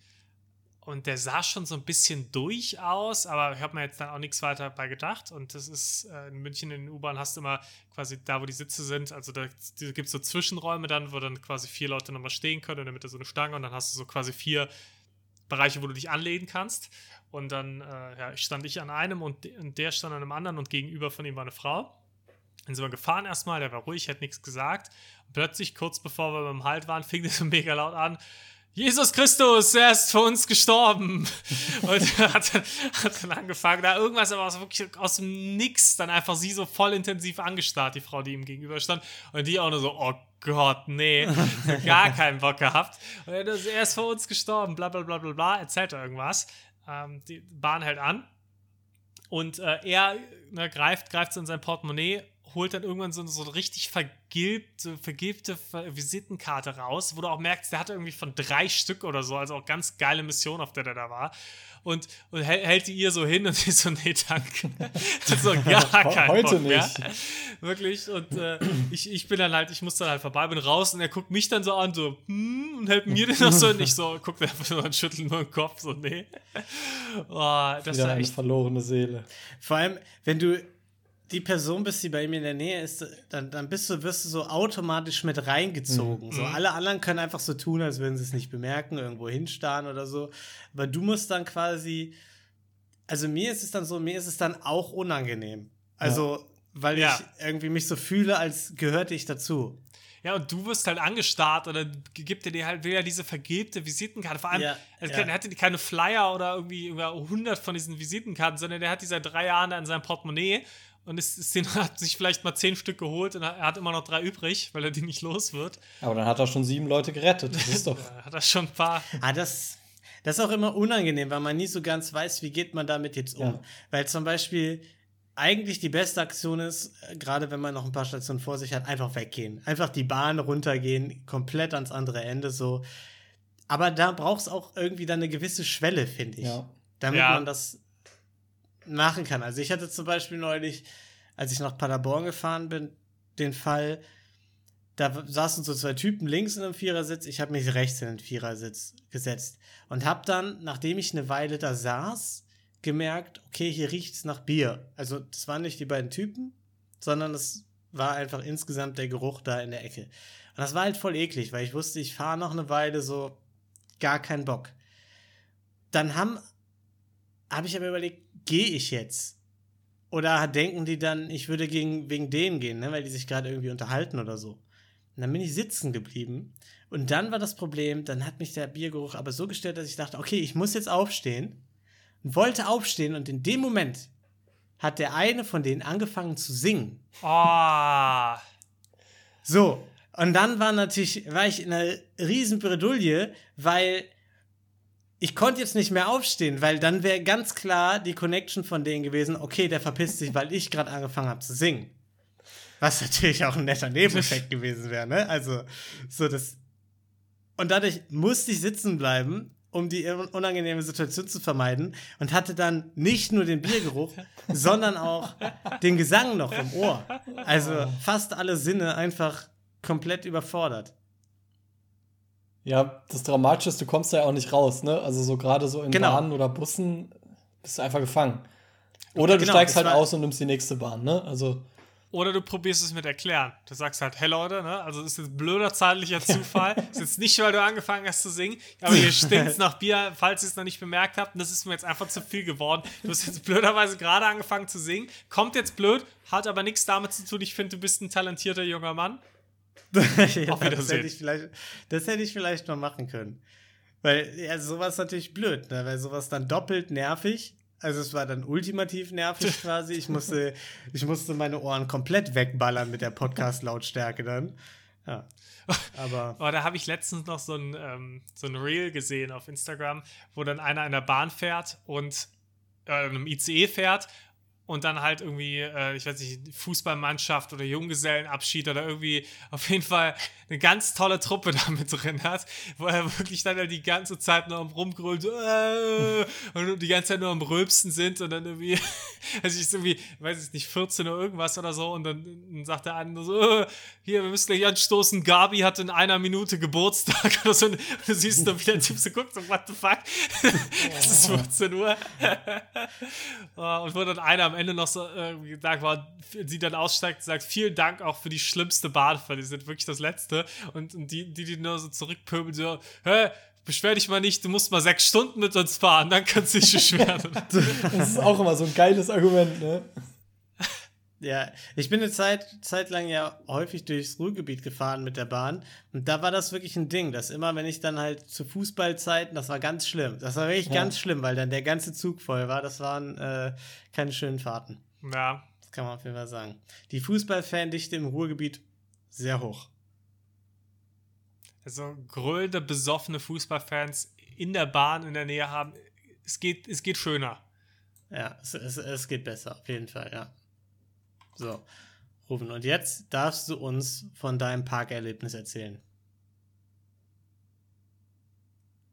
und der sah schon so ein bisschen durch aus, aber ich habe mir jetzt dann auch nichts weiter bei gedacht und das ist äh, in München in den U-Bahn hast du immer quasi da, wo die Sitze sind, also da, gibt es so Zwischenräume dann, wo dann quasi vier Leute nochmal stehen können in der Mitte so eine Stange und dann hast du so quasi vier Bereiche, wo du dich anlehnen kannst. Und dann äh, ja, stand ich an einem und, und der stand an einem anderen und gegenüber von ihm war eine Frau. Dann sind wir gefahren erstmal, der war ruhig, hat nichts gesagt. Und plötzlich, kurz bevor wir beim Halt waren, fing der so mega laut an. Jesus Christus, er ist für uns gestorben. Und hat, hat dann angefangen, da irgendwas, aber aus, wirklich aus dem Nix, dann einfach sie so voll intensiv angestarrt, die Frau, die ihm gegenüber stand. Und die auch nur so, oh Gott, nee, gar keinen Bock gehabt. Und er, er ist für uns gestorben, bla bla bla bla bla, erzählt er irgendwas. Ähm, die Bahn hält an. Und äh, er ne, greift, greift in sein Portemonnaie, holt dann irgendwann so, so eine richtig vergilbte Ver- Visitenkarte raus, wo du auch merkst, der hatte irgendwie von drei Stück oder so, also auch ganz geile Mission, auf der der da war. Und, und hält, die ihr so hin und die so, nee, danke. Das ist so gar kein Heute Bock mehr. nicht. Wirklich. Und äh, ich, ich bin dann halt, ich muss dann halt vorbei, bin raus und er guckt mich dann so an, so, hm, und hält mir den noch so und ich so, guckt einfach so und schüttelt nur den Kopf, so, nee. Oh, das eine echt verlorene Seele. Vor allem, wenn du die Person bist, die bei ihm in der Nähe ist, dann, dann bist du, wirst du so automatisch mit reingezogen. So alle anderen können einfach so tun, als würden sie es nicht bemerken, irgendwo hinstarren oder so. Aber du musst dann quasi, also mir ist es dann so, mir ist es dann auch unangenehm. Also, weil Ja. ich irgendwie mich so fühle, als gehörte ich dazu. Ja, und du wirst halt angestarrt oder gibt er dir halt wieder diese vergilbte Visitenkarte. Vor allem, Ja, er ja. hatte keine Flyer oder irgendwie über 100 von diesen Visitenkarten, sondern der hat die seit drei Jahren da in seinem Portemonnaie und ist, ist den, hat sich vielleicht mal zehn Stück geholt und er hat immer noch drei übrig, weil er die nicht los wird. Aber dann hat er schon sieben Leute gerettet. Das ist doch. Da hat er schon ein paar. Ah, das, das ist auch immer unangenehm, weil man nie so ganz weiß, wie geht man damit jetzt um. Ja. Weil zum Beispiel eigentlich die beste Aktion ist, äh, gerade wenn man noch ein paar Stationen vor sich hat, einfach weggehen. Einfach die Bahn runtergehen, komplett ans andere Ende so. Aber da braucht es auch irgendwie dann eine gewisse Schwelle, finde ich. Ja. Damit Ja. man das machen kann. Also ich hatte zum Beispiel neulich, als ich nach Paderborn gefahren bin, den Fall, da saßen so zwei Typen links in einem Vierersitz, ich habe mich rechts in den Vierersitz gesetzt und habe dann, nachdem ich eine Weile da saß, gemerkt, okay, hier riecht's nach Bier. Also das waren nicht die beiden Typen, sondern es war einfach insgesamt der Geruch da in der Ecke. Und das war halt voll eklig, weil ich wusste, ich fahre noch eine Weile so gar keinen Bock. Dann haben habe ich aber überlegt, gehe ich jetzt? Oder denken die dann, ich würde gegen, wegen denen gehen, ne? weil die sich gerade irgendwie unterhalten oder so. Und dann bin ich sitzen geblieben. Und dann war das Problem, dann hat mich der Biergeruch aber so gestört, dass ich dachte, okay, ich muss jetzt aufstehen. Und wollte aufstehen und in dem Moment hat der eine von denen angefangen zu singen. Oh, So, und dann war natürlich, war ich in einer riesen Bredouille, weil ich konnte jetzt nicht mehr aufstehen, weil dann wäre ganz klar die Connection von denen gewesen, okay, der verpisst sich, weil ich gerade angefangen habe zu singen. Was natürlich auch ein netter Nebeneffekt gewesen wäre, ne? Also, so das. Und dadurch musste ich sitzen bleiben, um die unangenehme Situation zu vermeiden und hatte dann nicht nur den Biergeruch, sondern auch den Gesang noch im Ohr. Also fast alle Sinne einfach komplett überfordert. Ja, das Dramatische ist, du kommst da ja auch nicht raus, ne? Also so gerade so in Genau. Bahnen oder Bussen bist du einfach gefangen. Oder du genau, steigst halt aus und nimmst die nächste Bahn, ne? Also, Oder du probierst es mit erklären. Du sagst halt, hey Leute, ne? Also es ist jetzt blöder zeitlicher Zufall. ist jetzt nicht, weil du angefangen hast zu singen, aber hier stinkt nach Bier, falls ihr es noch nicht bemerkt habt. Und das ist mir jetzt einfach zu viel geworden. Du hast jetzt blöderweise gerade angefangen zu singen. Kommt jetzt blöd, hat aber nichts damit zu tun. Ich finde, du bist ein talentierter junger Mann. ja, das, hätte ich vielleicht, das hätte ich vielleicht mal machen können. Weil, ja, sowas natürlich blöd, ne? weil sowas dann doppelt nervig. Also es war dann ultimativ nervig quasi. Ich musste, ich musste meine Ohren komplett wegballern mit der Podcast-Lautstärke dann. Ja. Aber Oh, da habe ich letztens noch so ein, ähm, so ein Reel gesehen auf Instagram, wo dann einer in der Bahn fährt und äh, in einem ICE fährt und dann halt irgendwie, äh, ich weiß nicht, Fußballmannschaft oder Junggesellenabschied oder irgendwie auf jeden Fall eine ganz tolle Truppe da mit drin hat, wo er wirklich dann halt die ganze Zeit nur am Rumgrölen so, äh, und die ganze Zeit nur am Rülpsen sind und dann irgendwie, also ich irgendwie, weiß ich nicht, 14 oder irgendwas oder so und dann, dann sagt der andere so, äh, hier, wir müssen gleich anstoßen, Gabi hat in einer Minute Geburtstag oder so und du siehst dann, wie der Typ so guckt, so, what the fuck, es ist 14 Uhr. Oh, und wo dann einer am Ende noch so äh, sagt, war, sie dann aussteigt und sagt, vielen Dank auch für die schlimmste Bahnfahrt, die sind wirklich das Letzte. Und, und die, die, die nur so zurückpöbeln, so, hä, beschwer dich mal nicht, du musst mal sechs Stunden mit uns fahren, dann kannst du dich beschweren. das ist auch immer so ein geiles Argument, ne? Ja, ich bin eine Zeit, Zeit lang ja häufig durchs Ruhrgebiet gefahren mit der Bahn. Und da war das wirklich ein Ding, dass immer, wenn ich dann halt zu Fußballzeiten, das war ganz schlimm. Das war wirklich Ja. ganz schlimm, weil dann der ganze Zug voll war. Das waren äh, keine schönen Fahrten. ja, Das kann man auf jeden Fall sagen. Die Fußballfandichte im Ruhrgebiet sehr hoch. also grölende, besoffene Fußballfans in der Bahn in der Nähe haben, es geht, es geht schöner. Ja, es, es, es geht besser, auf jeden Fall, ja. So, Rufen. Und jetzt darfst du uns von deinem Parkerlebnis erzählen.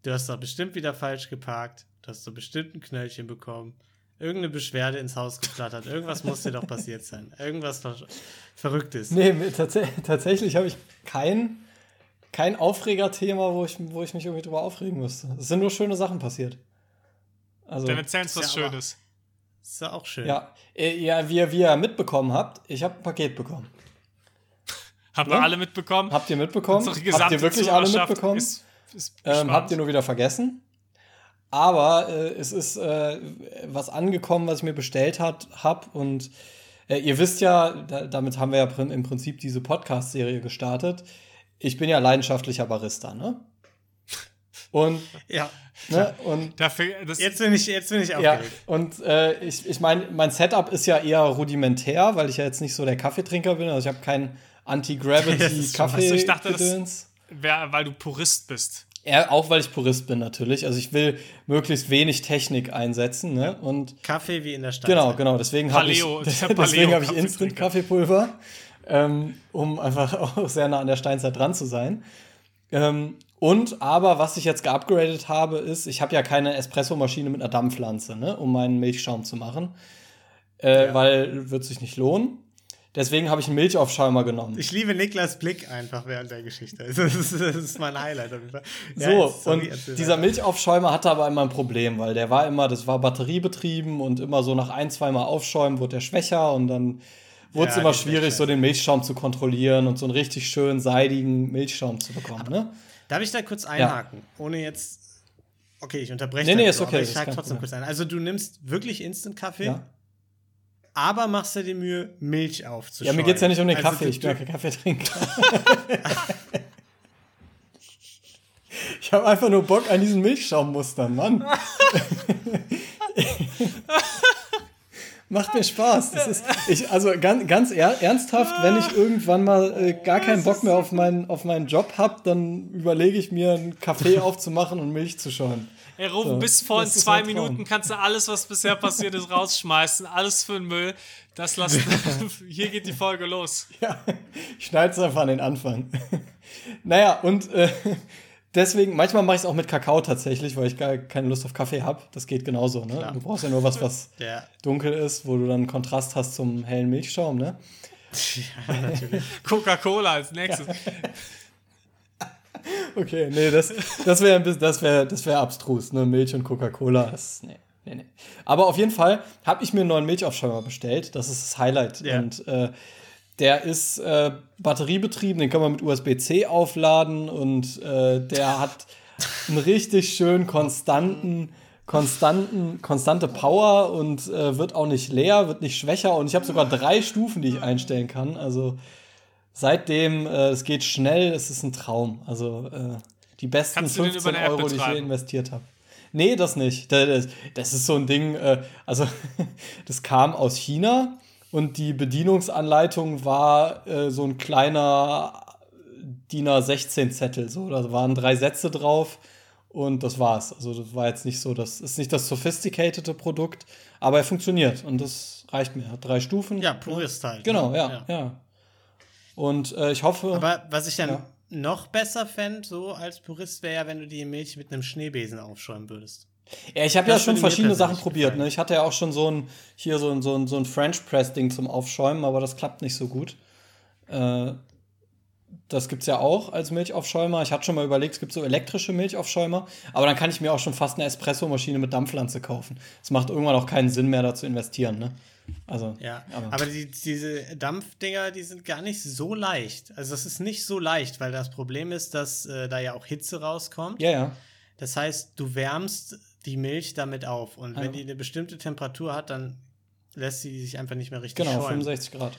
Du hast doch bestimmt wieder falsch geparkt. Du hast doch bestimmt ein Knöllchen bekommen. Irgendeine Beschwerde ins Haus geflattert. Irgendwas muss dir doch passiert sein. Irgendwas ver Verrücktes. Nee, tats tatsächlich habe ich kein, kein Aufregerthema, wo ich, wo ich mich irgendwie drüber aufregen müsste. Es sind nur schöne Sachen passiert. Also, Dann erzählst was ist ja aber- Schönes. Ist ja auch schön. ja, äh, ja wie, ihr, wie ihr mitbekommen habt, ich habe ein Paket bekommen. Haben Ja? wir alle mitbekommen? Habt ihr mitbekommen? Habt ihr wirklich alle mitbekommen? Ist, ist Ähm, habt ihr nur wieder vergessen. Aber äh, es ist äh, was angekommen, was ich mir bestellt habe. Und äh, ihr wisst ja, da, damit haben wir ja prin- im Prinzip diese Podcast-Serie gestartet. Ich bin ja leidenschaftlicher Barista, ne? Und, Ja. ne? und Dafür, das, Jetzt bin ich, jetzt bin ich ja, aufgeregt. und äh, ich, ich meine, mein Setup ist ja eher rudimentär, weil ich ja jetzt nicht so der Kaffeetrinker bin. Also ich habe keinen Das ist Anti-Gravity schon was. Kaffee. Ich dachte, das- Gedöns. wär, weil du Purist bist. Ja, auch weil ich Purist bin natürlich. Also ich will möglichst wenig Technik einsetzen. Ne? Und Kaffee wie in der Stadt. genau, genau. Deswegen habe ich, deswegen habe ich Instant Kaffeepulver, ähm, um einfach auch sehr nah an der Steinzeit dran zu sein. Ähm, und aber was ich jetzt geupgradet habe, ist, ich habe ja keine Espressomaschine mit einer Dampflanze, ne, um meinen Milchschaum zu machen, äh, Ja. weil wird sich nicht lohnen. Deswegen habe ich einen Milchaufschäumer genommen. Ich liebe Niklas Blick einfach während der Geschichte. Das ist, das ist mein Highlight auf jeden Fall. Ja, So, sorry, und dieser. Milchaufschäumer hatte aber immer ein Problem, weil der war immer, das war batteriebetrieben und immer so nach ein, zweimal aufschäumen wurde der schwächer und dann wurde es Ja, immer schwierig, so den Milchschaum zu kontrollieren und so einen richtig schön seidigen Milchschaum zu bekommen. Ne? Darf ich da kurz einhaken? Ohne jetzt. Okay, ich unterbreche. Nee, nee, ist so, okay, aber Ich hake trotzdem kurz ein. Also, du nimmst wirklich Instant-Kaffee, Ja. aber machst dir die Mühe, Milch ja, aufzuschäumen. mir geht es ja nicht um den Also, Kaffee, ich bin ja kein Kaffeetrinker. ich habe einfach nur Bock an diesen Milchschaummustern, Mann. Macht mir Spaß. Das ist, ich, also ganz, ganz er, ernsthaft, wenn ich irgendwann mal äh, gar keinen Bock mehr auf meinen, auf meinen Job habe, dann überlege ich mir, einen Kaffee aufzumachen und Milch zu schäumen. Ey, Rufen, So, bis vor zwei Traum. Minuten kannst du alles, was bisher passiert ist, rausschmeißen. Alles für den Müll. Das lass, hier geht die Folge los. Ja, ich schneide es einfach an den Anfang. naja, und äh, deswegen, manchmal mache ich es auch mit Kakao tatsächlich, weil ich gar keine Lust auf Kaffee habe. Das geht genauso, ne? Klar. Du brauchst ja nur was, was Der, dunkel ist, wo du dann Kontrast hast zum hellen Milchschaum, ne? ja, natürlich. Coca-Cola als nächstes. Okay, nee, das, das wäre das wär, das wär abstrus, ne? Milch und Coca-Cola nee. Nee, nee. Aber auf jeden Fall habe ich mir einen neuen Milchaufschäumer bestellt. Das ist das Highlight. Ja. Und äh, der ist äh, batteriebetrieben, den kann man mit USB-C aufladen und äh, der hat einen richtig schön konstanten, konstanten, konstante Power und äh, wird auch nicht leer, wird nicht schwächer. Und ich habe sogar drei Stufen, die ich einstellen kann. Also seitdem, äh, es geht schnell, es ist ein Traum. Also äh, die besten Kannst du den über 15 eine App Euro, die ich hier betreiben? investiert habe. Nee, das nicht. Das ist so ein Ding, äh, also das kam aus China und die Bedienungsanleitung war äh, so ein kleiner DIN A16-Zettel. So, da waren drei Sätze drauf und das war's. Also das war jetzt nicht so, das ist nicht das sophisticatede Produkt, aber er funktioniert und das reicht mir. Hat drei Stufen. Ja, Purist halt. Genau, ne? ja, ja. Und äh, ich hoffe. Aber was ich dann Ja. noch besser fände, so als Purist, wäre ja, wenn du die Milch mit einem Schneebesen aufschäumen würdest. Ja, ich habe ja schon verschiedene Sachen probiert. Ne? Ich hatte ja auch schon so ein, hier so ein, so ein, so ein French Press-Ding zum Aufschäumen, aber das klappt nicht so gut. Äh, das gibt's ja auch als Milchaufschäumer. Ich hatte schon mal überlegt, es gibt so elektrische Milchaufschäumer, aber dann kann ich mir auch schon fast eine Espressomaschine mit Dampflanze kaufen. Es macht irgendwann auch keinen Sinn mehr, da zu investieren. Ne? Also, Ja, aber, aber, die, diese Dampfdinger, die sind gar nicht so leicht. Also das ist nicht so leicht, weil das Problem ist, dass äh, da ja auch Hitze rauskommt. ja, ja. Das heißt, du wärmst die Milch damit auf und Ja. wenn die eine bestimmte Temperatur hat, dann lässt sie sich einfach nicht mehr richtig Genau, schäumen. 65 Grad.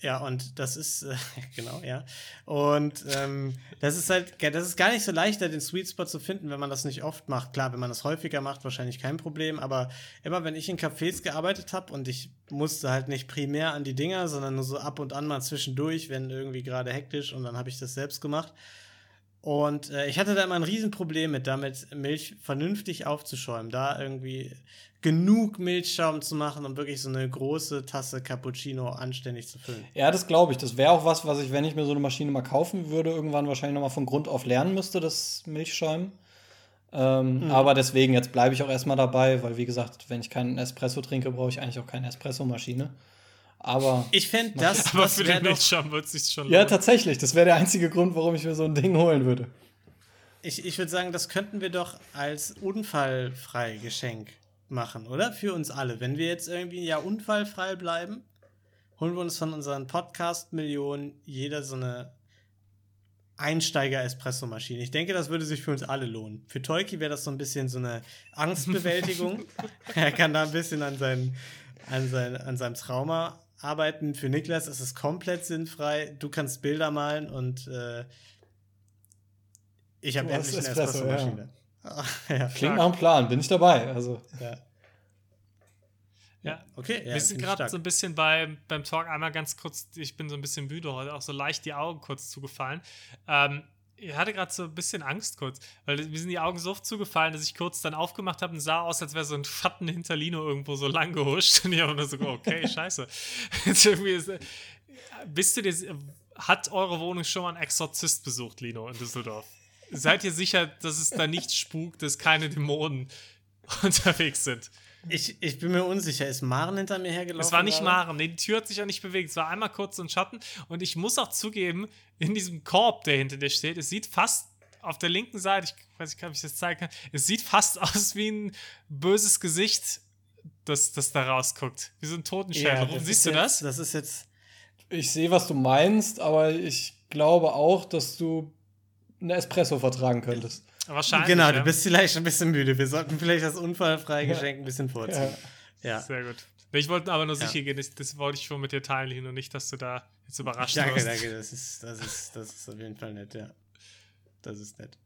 Ja, und das ist, äh, genau, ja. Und ähm, das ist halt, das ist gar nicht so leicht, da den Sweet Spot zu finden, wenn man das nicht oft macht. Klar, wenn man das häufiger macht, wahrscheinlich kein Problem, aber immer wenn ich in Cafés gearbeitet habe und ich musste halt nicht primär an die Dinger, sondern nur so ab und an mal zwischendurch, wenn irgendwie gerade hektisch und dann habe ich das selbst gemacht. Und äh, ich hatte da immer ein Riesenproblem mit, damit Milch vernünftig aufzuschäumen, da irgendwie genug Milchschaum zu machen, um wirklich so eine große Tasse Cappuccino anständig zu füllen. Ja, das glaube ich. Das wäre auch was, was ich, wenn ich mir so eine Maschine mal kaufen würde, irgendwann wahrscheinlich nochmal von Grund auf lernen müsste, das Milchschäumen. Ähm, Aber deswegen, jetzt bleibe ich auch erstmal dabei, weil wie gesagt, wenn ich keinen Espresso trinke, brauche ich eigentlich auch keine Espressomaschine. Aber Ich fände, das, Aber das für den doch, Milchschaum wird es sich schon ja, lohnen. tatsächlich, das wäre der einzige Grund, warum ich mir so ein Ding holen würde. ich, ich würde sagen, das könnten wir doch als unfallfrei Geschenk machen, oder? Für uns alle. Wenn wir jetzt irgendwie ein Jahr unfallfrei bleiben, holen wir uns von unseren Podcast-Millionen jeder so eine Einsteiger-Espresso-Maschine. Ich denke, das würde sich für uns alle lohnen. Für Tolki wäre das so ein bisschen so eine Angstbewältigung. er kann da ein bisschen an, seinen, an, sein, an seinem Trauma arbeiten. Für Niklas ist es komplett sinnfrei. Du kannst Bilder malen und äh, ich habe endlich eine Espresso, ja. Espresso-Maschine. ja, Klingt nach einem Plan, bin ich dabei. Also, ja. Ja. Okay, ja, wir sind gerade so ein bisschen bei, beim Talk einmal ganz kurz, ich bin so ein bisschen müde heute, auch so leicht die Augen kurz zugefallen. Ähm, ich hatte gerade so ein bisschen Angst kurz, weil mir sind die Augen so oft zugefallen, dass ich kurz dann aufgemacht habe und sah aus, als wäre so ein Schatten hinter Lino irgendwo so lang gehuscht. Und ich habe nur so, okay, scheiße. Jetzt irgendwie ist, bist du dir, hat eure Wohnung schon mal einen Exorzist besucht, Lino, in Düsseldorf? Seid ihr sicher, dass es da nicht spukt, dass keine Dämonen unterwegs sind? Ich, ich bin mir unsicher. Ist Maren hinter mir hergelaufen? Es war nicht gerade? Maren, nee, die Tür hat sich auch nicht bewegt. Es war einmal kurz so ein Schatten. Und ich muss auch zugeben, in diesem Korb, der hinter dir steht, es sieht fast auf der linken Seite, ich weiß nicht, ob ich das zeigen kann, es sieht fast aus wie ein böses Gesicht, das, das da rausguckt. Wie so ein Totenschädel. Ja, siehst du jetzt, das? Das ist jetzt. ich sehe, was du meinst, aber ich glaube auch, dass du eine Espresso vertragen könntest. Wahrscheinlich. genau, ja. du bist vielleicht ein bisschen müde. Wir sollten vielleicht das unfallfreie Ja. Geschenk ein bisschen vorziehen. Ja. Ja. Sehr gut. Ich wollte aber nur Ja. sicher gehen, das, das wollte ich schon mit dir teilen, Lino, nicht, dass du da jetzt überrascht Danke, wirst. danke. Das ist, das, ist, das ist auf jeden Fall nett, ja. Das ist nett.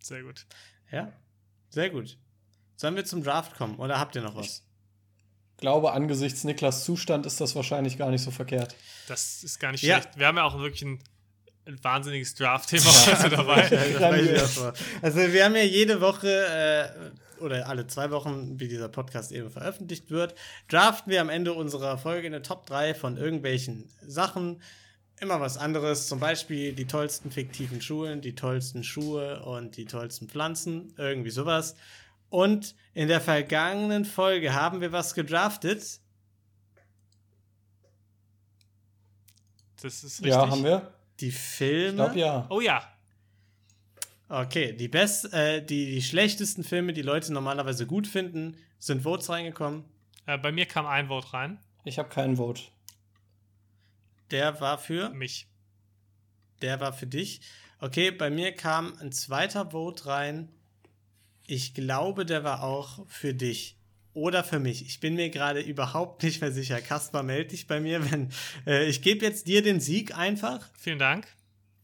Sehr gut. Ja, sehr gut. Sollen wir zum Draft kommen oder habt ihr noch was? glaube, angesichts Niklas Zustand ist das wahrscheinlich gar nicht so verkehrt. Das ist gar nicht Ja. schlecht. Wir haben ja auch wirklich ein, ein wahnsinniges Draft-Thema heute dabei. Also wir haben ja jede Woche äh, oder alle zwei Wochen, wie dieser Podcast eben veröffentlicht wird, draften wir am Ende unserer Folge eine Top 3 von irgendwelchen Sachen. Immer was anderes, zum Beispiel die tollsten fiktiven Schulen, die tollsten Schuhe und die tollsten Pflanzen, irgendwie sowas. Und in der vergangenen Folge haben wir was gedraftet. Das ist richtig. Ja, haben wir? Die Ich Filme. glaube ja. Oh ja. Okay, die, best, äh, die, die schlechtesten Filme, die Leute normalerweise gut finden, sind Votes reingekommen. Äh, bei mir kam ein Vote rein. Ich habe keinen Vote. Der war für, Mich. der war für dich. Okay, bei mir kam ein zweiter Vote rein. Ich glaube, der war auch für dich. Oder für mich. Ich bin mir gerade überhaupt nicht mehr sicher. Kaspar, melde dich bei mir, wenn. Äh, ich gebe jetzt dir den Sieg einfach. Vielen Dank.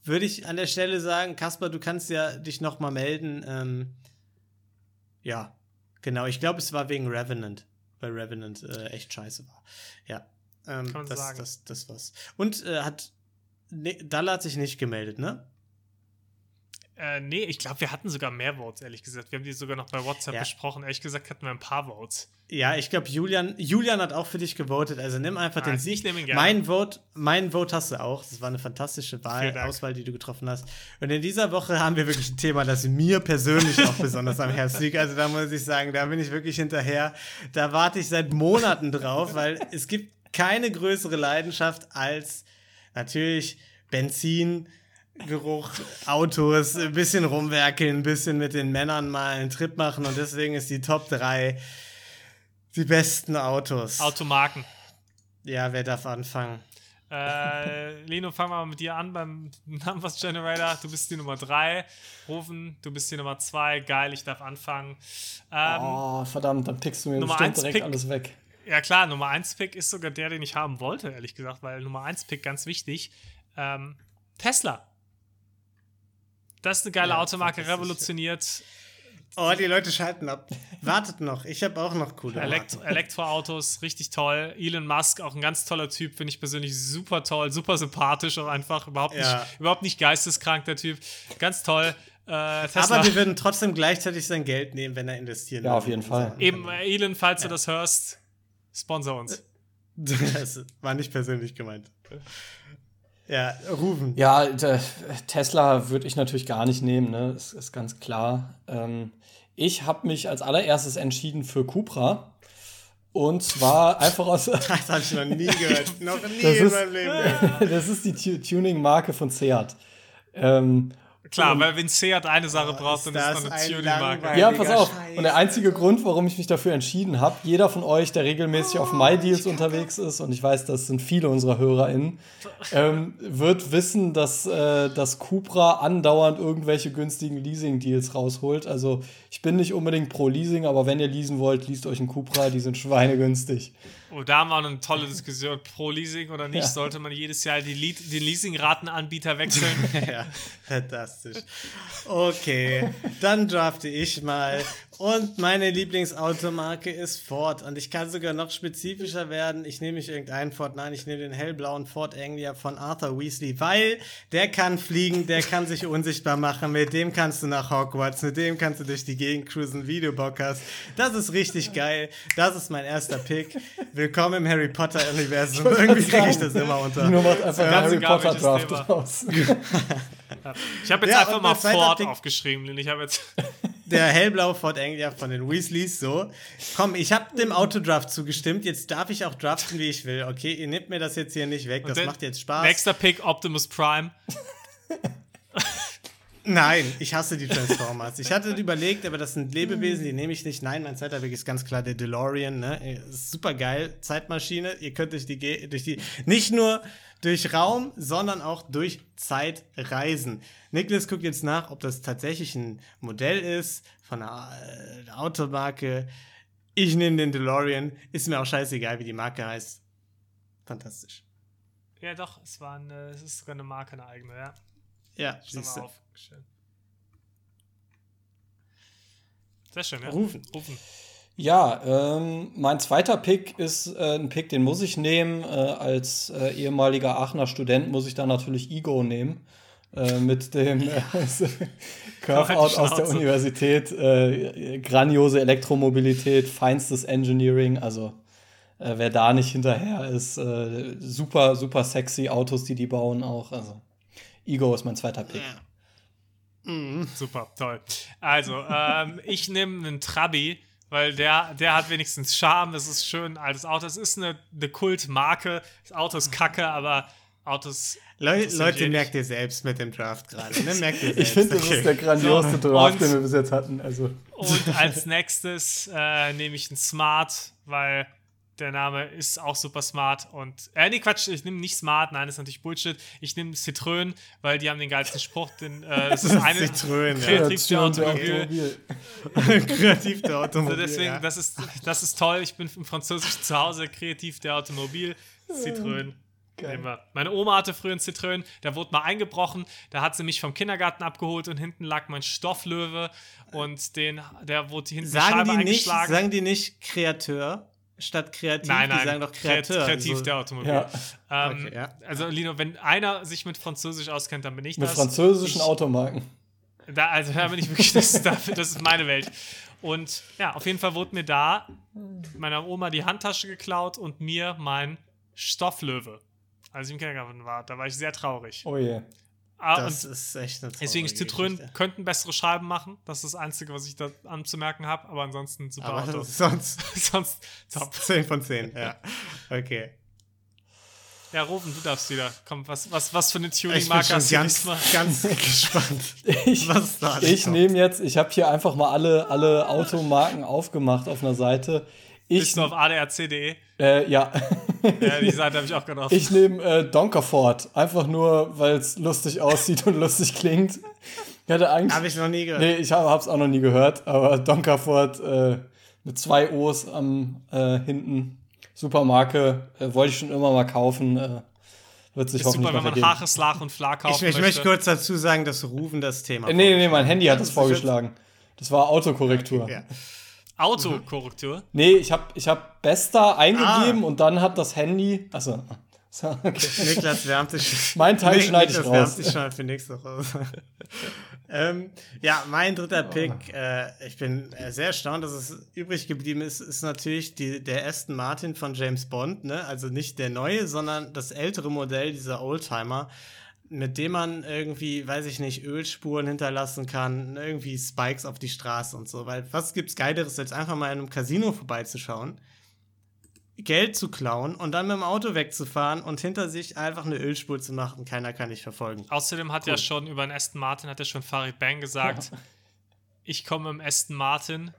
würde ich an der Stelle sagen, Kasper, du kannst ja dich noch mal melden. Ähm, ja, genau. Ich glaube, es war wegen Revenant, weil Revenant äh, echt scheiße war. Ja, ähm, Kann man das, sagen. das, das war's. Und äh, hat ne, Dalla hat sich nicht gemeldet, ne? Äh, nee, ich glaube, wir hatten sogar mehr Votes, ehrlich gesagt. Wir haben die sogar noch bei WhatsApp Ja. besprochen. Ehrlich gesagt hatten wir ein paar Votes. Ja, ich glaube, Julian, Julian hat auch für dich gewotet. Also nimm einfach Ah, den ich Sieg. nehm ihn gerne. Mein Vote, mein Vote hast du auch. Das war eine fantastische Wahl. Auswahl, die du getroffen hast. Und in dieser Woche haben wir wirklich ein Thema, das mir persönlich auch besonders am Herzen liegt. Also da muss ich sagen, da bin ich wirklich hinterher. Da warte ich seit Monaten drauf, weil es gibt keine größere Leidenschaft als natürlich Benzin. Geruch, Autos, ein bisschen rumwerkeln, ein bisschen mit den Männern mal einen Trip machen und deswegen ist die Top 3 die besten Autos. Automarken. ja, wer darf anfangen? Äh, Lino, fangen wir mal mit dir an beim Numbers Generator. Du bist die Nummer 3. Rufen, du bist die Nummer 2. Geil, ich darf anfangen. Ähm, Oh, verdammt, dann pickst du mir Nummer direkt Pick. alles weg. Ja klar, Nummer 1 Pick ist sogar der, den ich haben wollte, ehrlich gesagt, weil Nummer 1 Pick ganz wichtig. Ähm, Tesla. Das ist eine geile Ja, Automarke, revolutioniert Oh, die Leute schalten ab. Wartet noch, ich habe auch noch coole Elekt Marken. Elektroautos, richtig toll. Elon Musk, auch ein ganz toller Typ, finde ich persönlich super toll, super sympathisch auch einfach, überhaupt, Ja. nicht, überhaupt nicht geisteskrank, der Typ. Ganz toll. Äh. Aber wir würden trotzdem gleichzeitig sein Geld nehmen, wenn er investieren Ja, auf jeden Fall. Eben, Elon, falls du das hörst, sponsor uns. Das war nicht persönlich gemeint. Ja, rufen. Ja, Tesla würde ich natürlich gar nicht nehmen, ne? Das ist ganz klar. Ähm, ich habe mich als allererstes entschieden für Cupra. Und zwar einfach aus. Das habe ich noch nie gehört. noch nie Das in ist- meinem Leben. das ist die Tu- Tuning-Marke von Seat. Ähm, Klar, weil wenn Seat eine Sache braucht, ist dann ist das es noch eine ein Tuning-Marke. ja, pass auf. Scheiß. Und der einzige Grund, warum ich mich dafür entschieden habe, jeder von euch, der regelmäßig auf MyDeals unterwegs ist, und ich weiß, das sind viele unserer HörerInnen, ähm, wird wissen, dass äh, das Cupra andauernd irgendwelche günstigen Leasing-Deals rausholt. Also ich bin nicht unbedingt pro Leasing, aber wenn ihr leasen wollt, liest euch einen Cupra, die sind schweinegünstig. Oh, da haben wir eine tolle Diskussion. Pro Leasing oder nicht, Ja. sollte man jedes Jahr die Lead, den Leasingratenanbieter wechseln. Ja, fantastisch. Okay, dann drafte ich mal. Und meine Lieblingsautomarke ist Ford. Und ich kann sogar noch spezifischer werden. Ich nehme nicht irgendeinen Ford, nein, ich nehme den hellblauen Ford Anglia von Arthur Weasley, weil der kann fliegen, der kann sich unsichtbar machen. Mit dem kannst du nach Hogwarts, mit dem kannst du durch die Gegend cruisen, wie du Bock hast. Das ist richtig geil. Das ist mein erster Pick. Willkommen im Harry Potter-Universum. Irgendwie kriege ich das immer unter. Dino macht einfach Ganz Harry Potter Draft raus. Ich habe jetzt Ja, einfach mal Ford aufgeschrieben. denn Ich habe jetzt. Der hellblaue Ford Anglia von den Weasleys, so. Komm, ich habe dem Autodraft zugestimmt, jetzt darf ich auch draften, wie ich will, okay? Ihr nehmt mir das jetzt hier nicht weg, das macht jetzt Spaß. Nächster Pick, Optimus Prime. Nein, ich hasse die Transformers. Ich hatte überlegt, aber das sind Lebewesen, die nehme ich nicht. Nein, mein zweiter Weg ist ganz klar der DeLorean, ne? Super geil, Zeitmaschine. Ihr könnt durch die, durch die, nicht nur durch Raum, sondern auch durch Zeit reisen. Niklas guckt jetzt nach, ob das tatsächlich ein Modell ist von einer äh, Automarke. Ich nehme den DeLorean. Ist mir auch scheißegal, wie die Marke heißt. Fantastisch. Ja, doch, es war eine, es ist sogar eine Marke, eine eigene, ja. Ja, siehst mal du. Sehr schön, ja. Rufen. Rufen. Ja, ähm, mein zweiter Pick ist äh, ein Pick, den muss ich nehmen. Äh, als äh, ehemaliger Aachener Student muss ich da natürlich Ego nehmen. Äh, mit dem äh, Curve-Out aus der. Universität. Äh, grandiose Elektromobilität, feinstes Engineering. Also, äh, wer da nicht hinterher ist, super, super sexy Autos, die die bauen auch. Also, Ego ist mein zweiter Pick. Super, toll. Also, ähm, ich nehme einen Trabi, weil der, der hat wenigstens Charme. Das ist schön, ein altes Auto. Es ist eine, eine Kultmarke. Das Auto ist kacke, aber Autos. Leu Leute, interessieren merkt ihr selbst mit dem Draft gerade. Ne? Merkt ihr selbst. Ich finde, das okay. ist der grandioseste Draft, Und- den wir bis jetzt hatten. Also, Und als nächstes äh, nehme ich einen Smart, weil der Name ist auch super smart. Und, äh, nee, Quatsch, ich nehme nicht Smart, nein, das ist natürlich Bullshit. Ich nehme Citroën, weil die haben den geilsten Spruch. Den, äh, das ist eine Citroën, ja. kreativste Kreation der Automobil. Kreativ der Automobil. Also deswegen, ja. das, ist, das ist toll. Ich bin im Französischen zu Hause, kreativ der Automobil. Citroën. Geil. Nehmen wir. Meine Oma hatte früher einen Citroën, da wurde mal eingebrochen, da hat sie mich vom Kindergarten abgeholt und hinten lag mein Stofflöwe und den, der wurde hinten die sagen, Scheibe die nicht, eingeschlagen. sagen die nicht Kreateur statt kreativ? nein, Die nein, sagen doch kreativ, Kreateur. kreativ so. der Automobil. Ja. Ähm, Okay, ja. Also Lino, wenn einer sich mit Französisch auskennt, dann bin ich mit das. französischen ich, Automarken. Da, also da bin ich wirklich, das, das ist meine Welt. Und ja, auf jeden Fall wurde mir da meiner Oma die Handtasche geklaut und mir mein Stofflöwe. Als ich im Kindergarten war, da war ich sehr traurig. Oh je. Ah, Das ist echt eine deswegen Citroën Geschichte. könnten bessere Scheiben machen. Das ist das Einzige, was ich da anzumerken habe. Aber ansonsten super Aber Auto. sonst Sonst top. 10 von 10, ja. Okay. Ja, Rufen, du darfst wieder. Komm, was, was, was für eine Ich bin Tuning-Marke schon hast du ganz, diesmal? ganz gespannt. Ich, Was da alles ich nehme jetzt, ich habe hier einfach mal alle, alle Automarken aufgemacht auf einer Seite. Ich, Bist du auf adrc.de? äh, ja, Ja, die Seite habe ich auch gerade auf. ich nehme äh, Donkerford. Einfach nur, weil es lustig aussieht und lustig klingt. Ich hatte eigentlich. Habe ich noch nie gehört. Nee, ich habe es auch noch nie gehört, aber Donkerford äh, mit zwei O's am äh, hinten. Supermarke, äh, wollte ich schon immer mal kaufen. Äh, wird sich ist hoffentlich super, wenn man ergeben. Haches, Lach und Fla kaufen ich, ich möchte möchte. kurz dazu sagen, dass Rufen das Thema Äh, nee, nee, nee, mein Handy hat Das vorgeschlagen. Das war Autokorrektur. Ja. Autokorrektur. Nee, ich habe ich hab Besta eingegeben Ah. und dann hat das Handy. Achso. So, okay. Niklas wärmt sich. Mein Teil Nik- schneide ich Niklas raus. wärmt sich schon für nächste Woche. ähm, ja, mein dritter Pick, äh, ich bin äh, sehr erstaunt, dass es übrig geblieben ist, ist natürlich die, der Aston Martin von James Bond, ne? Also nicht der neue, sondern das ältere Modell, dieser Oldtimer, mit dem man irgendwie, weiß ich nicht, Ölspuren hinterlassen kann, irgendwie Spikes auf die Straße und so. Weil was gibt's Geileres, als einfach mal in einem Casino vorbeizuschauen? Geld zu klauen und dann mit dem Auto wegzufahren und hinter sich einfach eine Ölspur zu machen. Keiner kann dich verfolgen. Außerdem hat ja schon über den Aston Martin, hat ja schon Farid Bang gesagt, ich komme im Aston Martin.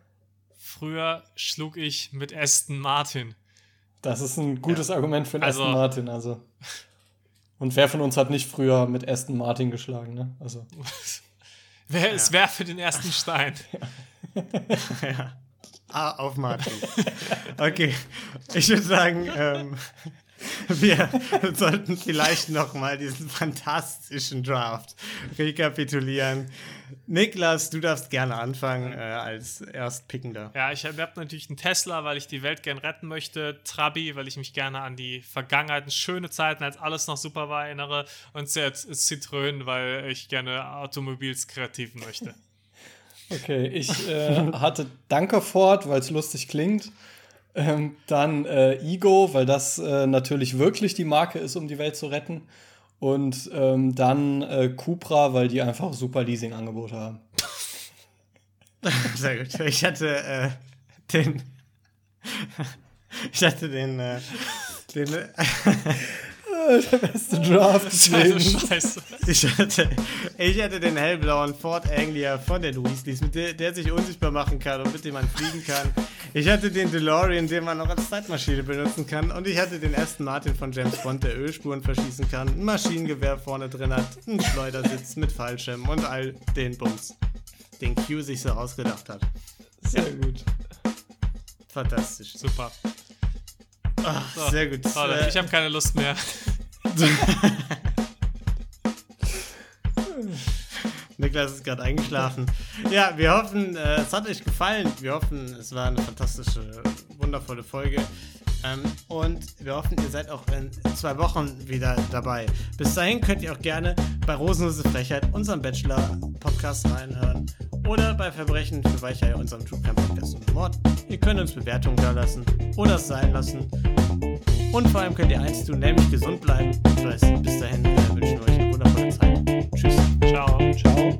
Früher schlug ich mit Aston Martin. Das ist ein gutes Argument für den Also- Aston Martin. Also. Und wer von uns hat nicht früher mit Aston Martin geschlagen, ne? Also. Wer ist wer für den ersten Stein? Ah, auf Martin. Okay, ich würde sagen, ähm, wir sollten vielleicht noch mal diesen fantastischen Draft rekapitulieren. Niklas, du darfst gerne anfangen äh, als Erstpickender. Ja, ich habe natürlich einen Tesla, weil ich die Welt gern retten möchte. Trabi, weil ich mich gerne an die Vergangenheit, an schöne Zeiten, als alles noch super war, erinnere. Und jetzt Citroën, weil ich gerne Automobils kreativen möchte. Okay, ich äh, hatte Dankerford, weil es lustig klingt. Ähm, dann äh, Ego, weil das äh, natürlich wirklich die Marke ist, um die Welt zu retten. Und ähm, dann äh, Cupra, weil die einfach super Leasing-Angebote haben. Sehr gut. Ich hatte äh, den. Ich hatte den. Äh, den Beste Draft Also scheiße. ich, hatte, ich hatte den hellblauen Ford Anglia von den Weasleys, mit der, der sich unsichtbar machen kann und mit dem man fliegen kann. Ich hatte den DeLorean, den man auch als Zeitmaschine benutzen kann. Und ich hatte den Aston Martin von James Bond, der Ölspuren verschießen kann, ein Maschinengewehr vorne drin hat, einen Schleudersitz mit Fallschirm und all den Bums, den Q sich so ausgedacht hat. Sehr gut. Fantastisch. Super. Ach, So, sehr gut. Toll, Äh, ich habe keine Lust mehr. Niklas ist gerade eingeschlafen. Ja, wir hoffen, äh, es hat euch gefallen. Wir hoffen, es war eine fantastische, wundervolle Folge. Ähm, und wir hoffen, ihr seid auch in zwei Wochen wieder dabei. Bis dahin könnt ihr auch gerne bei Rosenlose Frechheit, unserem Bachelor-Podcast, reinhören. Oder bei Verbrechen für Weichei, unserem True Crime Podcast und Mord. Ihr könnt uns Bewertungen da lassen oder es sein lassen. Und vor allem könnt ihr eins tun, nämlich gesund bleiben. Das heißt, bis dahin wir wünschen wir euch eine wundervolle Zeit. Tschüss. Ciao. Ciao.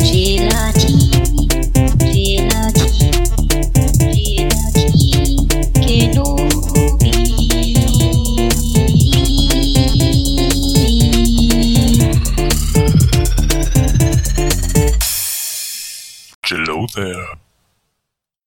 Gelatine. Yeah.